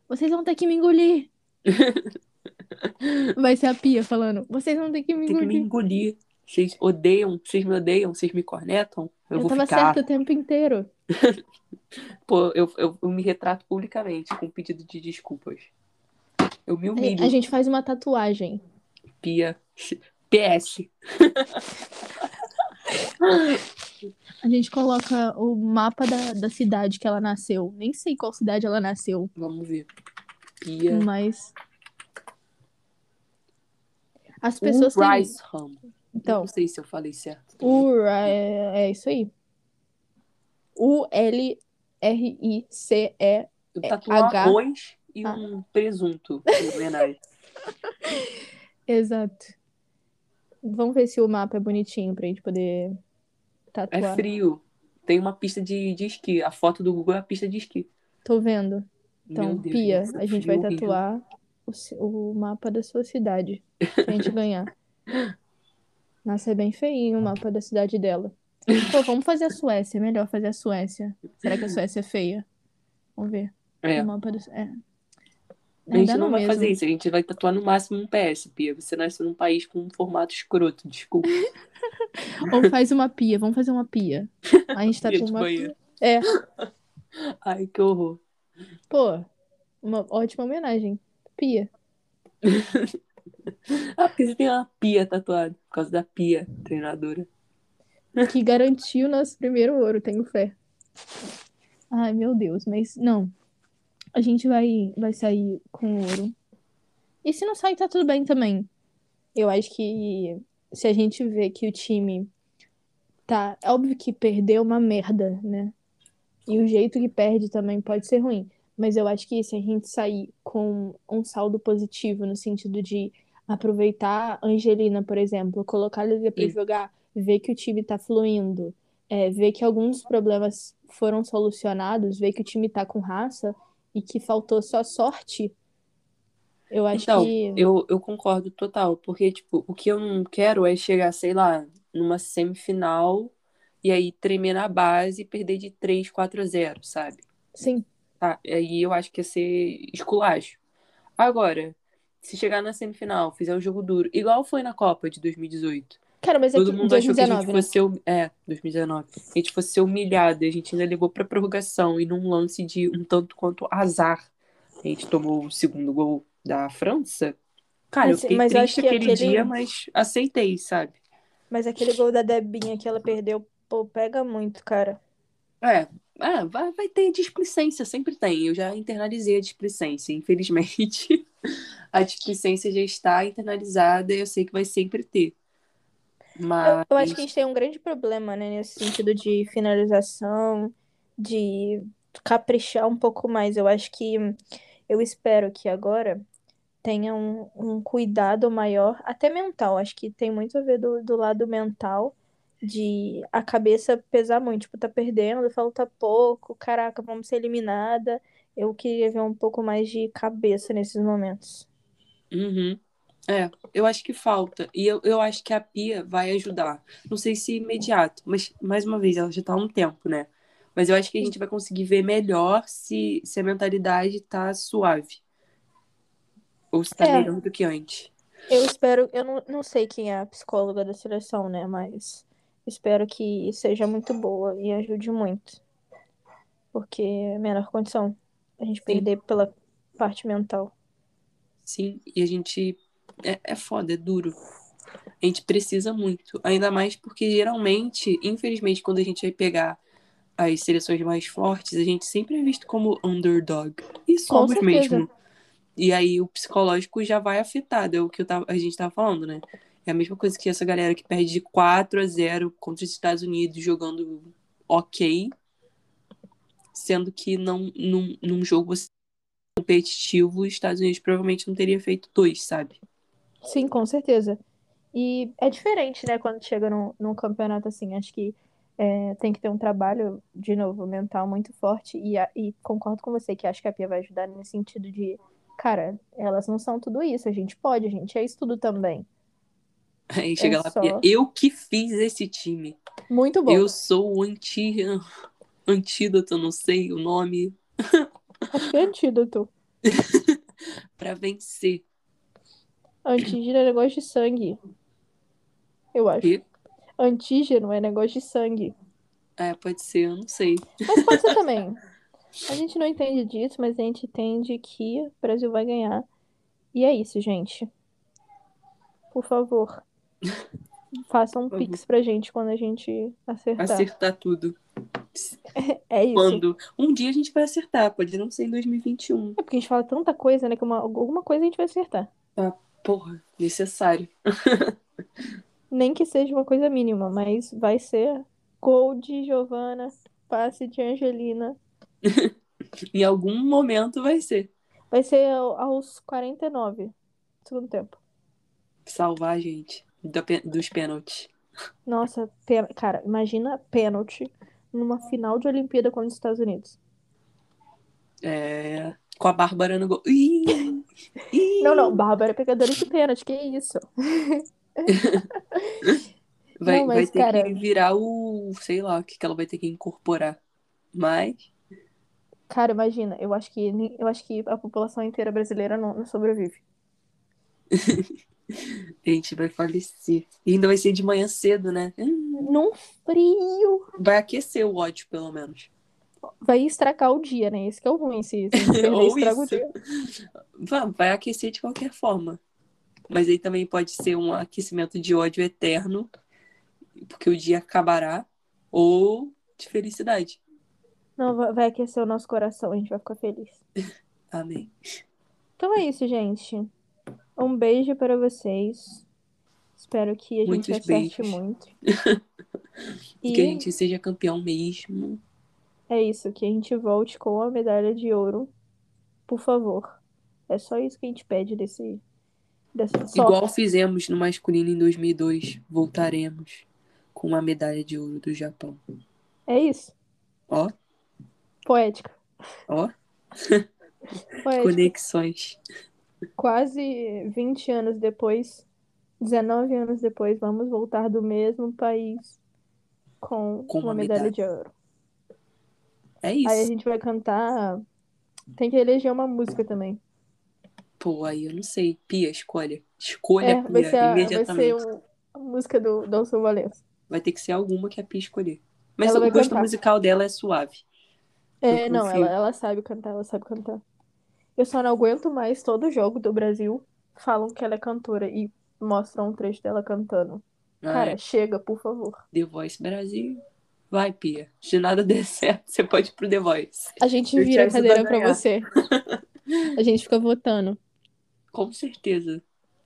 Vocês vão ter que me engolir. Vai ser a Pia falando. Vocês vão ter que me Tem que me engolir. engolir. Vocês odeiam, vocês me odeiam, vocês me cornetam. Eu, Eu, vou tava ficar. certa o tempo inteiro. Pô, eu, eu, eu me retrato publicamente com pedido de desculpas. Eu me humilho, A gente faz uma tatuagem. Pia. PS. A gente coloca o mapa da, da cidade que ela nasceu. Nem sei qual cidade ela nasceu, Vamos ver. Pia. mas. As pessoas têm. Então, Não sei se eu falei certo. Ur, é, é isso aí. U-L-R-I-C-E. Eu é tatuo um H. arroz e Ah. um presunto. Exato. Vamos ver se o mapa é bonitinho pra gente poder É tatuar. frio. Tem uma pista de, de esqui. A foto do Google é a pista de esqui. Tô vendo. Então, Deus, Pia, a gente frio vai tatuar o, o mapa da sua cidade pra gente ganhar. Nossa, é bem feinho o mapa da cidade dela. Pô, vamos fazer a Suécia. É melhor fazer a Suécia. Será que a Suécia é feia? Vamos ver. É. O mapa do... É. A gente não vai mesmo. fazer isso. A gente vai tatuar no máximo um PS, Pia. Você nasceu num país com um formato escroto. Desculpa. Ou faz uma pia. Vamos fazer uma pia. A gente tá com uma pia. É. Ai, que horror. Pô, uma ótima homenagem. Pia. Ah, porque você tem uma pia tatuada. Por causa da pia, treinadora. que garantiu nosso primeiro ouro, tenho fé. Ai, meu Deus, mas não. A gente vai, vai sair com ouro. E se não sair, tá tudo bem também. Eu acho que se a gente vê que o time tá. É óbvio que perder é uma merda, né? E o jeito que perde também pode ser ruim. Mas eu acho que se a gente sair com um saldo positivo, no sentido de aproveitar a Angelina, por exemplo, colocar a pra Sim. jogar, ver que o time tá fluindo, é, ver que alguns problemas foram solucionados, ver que o time tá com raça e que faltou só sorte, eu acho Então, que. eu, eu concordo total. Porque, tipo, o que eu não quero é chegar, sei lá, numa semifinal e aí tremer na base e perder de 3, 4 a 0, sabe? Sim, Tá, aí eu acho que ia ser esculacho. Agora, se chegar na semifinal, fizer um jogo duro, igual foi na Copa de 2018. cara, mas é Todo que mundo achou que a 2019, gente né? fosse hum- é, 2019. A gente fosse ser humilhado, e a gente ainda levou pra prorrogação e num lance de um tanto quanto azar. A gente tomou o segundo gol da França. Cara, eu Mas- fiquei mas eu triste aquele aquele- dia, mas aceitei, sabe? Mas aquele gol da Debinha que ela perdeu, pô, pega muito, cara. É, é, vai, vai ter displicência, sempre tem. Eu já internalizei a displicência, infelizmente. A displicência já está internalizada e eu sei que vai sempre ter. Mas Eu, eu acho que a gente tem um grande problema, né, nesse sentido de finalização, de caprichar um pouco mais. Eu acho que eu espero que agora tenha um, um cuidado maior, até mental. Acho que tem muito a ver do, do lado mental, de a cabeça pesar muito. Tipo, tá perdendo, falta pouco, caraca, vamos ser eliminada. Eu queria ver um pouco mais de cabeça nesses momentos. Uhum. É, eu acho que falta. E eu, eu acho que a Pia vai ajudar. Não sei se imediato, mas mais uma vez, ela já tá há um tempo, né? Mas eu acho que a gente vai conseguir ver melhor se, se a mentalidade tá suave. Ou se tá É. melhor do que antes. Eu espero, eu não, não sei quem é a psicóloga da seleção, né? Mas espero que seja muito boa e ajude muito. Porque é a menor condição a gente perder pela parte mental. Sim, e a gente. É, é foda, é duro. A gente precisa muito. Ainda mais porque geralmente, infelizmente, quando a gente vai pegar as seleções mais fortes, a gente sempre é visto como underdog. E somos mesmo. E aí o psicológico já vai afetado, é o que eu tava, a gente tava falando, né? É a mesma coisa que essa galera que perde de 4 a 0 contra os Estados Unidos jogando ok, sendo que não, num, num jogo competitivo, os Estados Unidos provavelmente não teria feito dois, sabe? Sim, com certeza. E é diferente, né, quando chega num, num campeonato assim. Acho que é, tem que ter um trabalho, de novo, mental muito forte. E, a- e concordo com você que acho que a Pia vai ajudar nesse sentido de, cara, elas não são tudo isso, a gente pode, a gente é isso tudo também. Aí chega lá, só- Pia, eu que fiz esse time. Muito bom. Eu sou o anti... antídoto, não sei o nome, Acho que é antídoto. pra vencer. Antígeno é negócio de sangue. Eu acho. Quê? Antígeno é negócio de sangue. É, pode ser, eu não sei. Mas pode ser também. A gente não entende disso, mas a gente entende que o Brasil vai ganhar. E é isso, gente. Por favor. Façam um pix pra gente quando a gente acertar. Acertar tudo. É isso. Quando? Um dia a gente vai acertar, pode não ser em 2021. É porque a gente fala tanta coisa, né? Que uma, alguma coisa a gente vai acertar. Porra, necessário. Nem que seja uma coisa mínima, mas vai ser gol de Giovana, passe de Angelina. Em algum momento vai ser. Vai ser ao- aos 49 do segundo tempo. Salvar a gente pe- dos pênaltis. Nossa, pena- cara, imagina pênalti numa final de Olimpíada contra os Estados Unidos. É, com a Bárbara no gol. Ih, ih. Não, não, Bárbara é pegadora de pênalti, que isso? Vai, Não, vai mas, ter cara- que virar o. Sei lá, o que, ela vai ter que incorporar. Mas. Cara, imagina, eu acho que eu acho que a população inteira brasileira não, não sobrevive. A gente vai falecer. E ainda vai ser de manhã cedo, né? Num frio. Vai aquecer o ódio, pelo menos. Vai estragar o dia, né? Esse que é o ruim, se, perder, estraga o dia. Vai, vai aquecer de qualquer forma. Mas aí também pode ser um aquecimento de ódio eterno, porque o dia acabará, ou de felicidade. Não, vai aquecer o nosso coração, a gente vai ficar feliz. Amém. Então é isso, gente. Um beijo para vocês. Espero que a gente Muitos acerte beijos. muito. E que a gente seja campeão mesmo. é isso, que a gente volte com a medalha de ouro. Por favor. É só isso que a gente pede desse. dessa. Igual fizemos no masculino em 2002, voltaremos com a medalha de ouro do Japão. É isso. Ó, Poética. ó, Poética. conexões. Quase 20 anos depois, 19 anos depois, vamos voltar do mesmo país com, Com uma uma medalha medalha. de ouro. É Aí a isso. gente vai cantar. Tem que eleger uma música também. Pô, aí eu não sei. Pia, escolha. Escolha, É, vai Pia, ser a, vai imediatamente. ser o- a música do Dalson Valença. Vai ter que ser alguma que a Pia escolher. Mas Ela o vai gosto cantar. musical dela é suave. É, Eu não, confio. ela, ela sabe cantar, ela sabe cantar. Eu só não aguento mais todo jogo do Brasil. Falam que ela é cantora e mostram um trecho dela cantando. Cara, Ai, chega, por favor. The Voice Brasil. Vai, Pia. Se nada der certo, você pode ir pro The Voice. A gente vira a cadeira pra você. A gente fica votando Com certeza.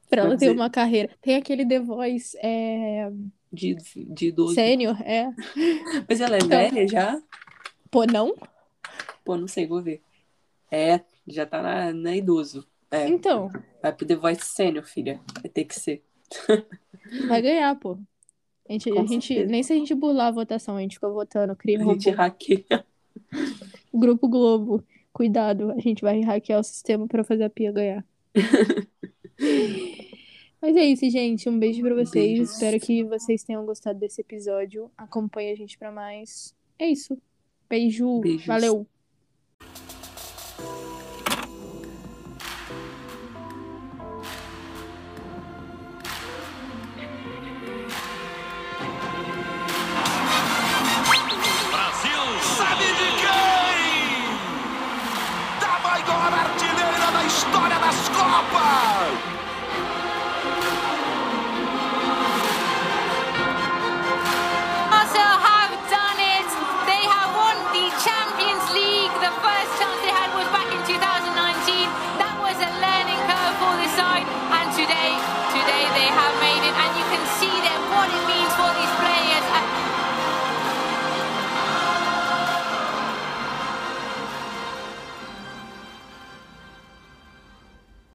pra ela ter dizer- uma carreira. Tem aquele The Voice é... De, de idoso. sênior, é. Mas ela é Então. velha já? Pô, não? Pô, não sei, vou ver. É, já tá na, na idoso. É, Então, vai pro The Voice Sênior, filha. Vai ter que ser. vai ganhar, pô. A gente, Com a gente, certeza. nem se a gente burlar a votação, a gente fica votando, cria A gente robô. hackeia. Grupo Globo, cuidado, a gente vai hackear o sistema pra fazer a Pia ganhar. Mas é isso, gente. Um beijo pra vocês. Espero que vocês tenham gostado desse episódio. Acompanhe a gente pra mais. É isso. Beijo. Beijos. Valeu.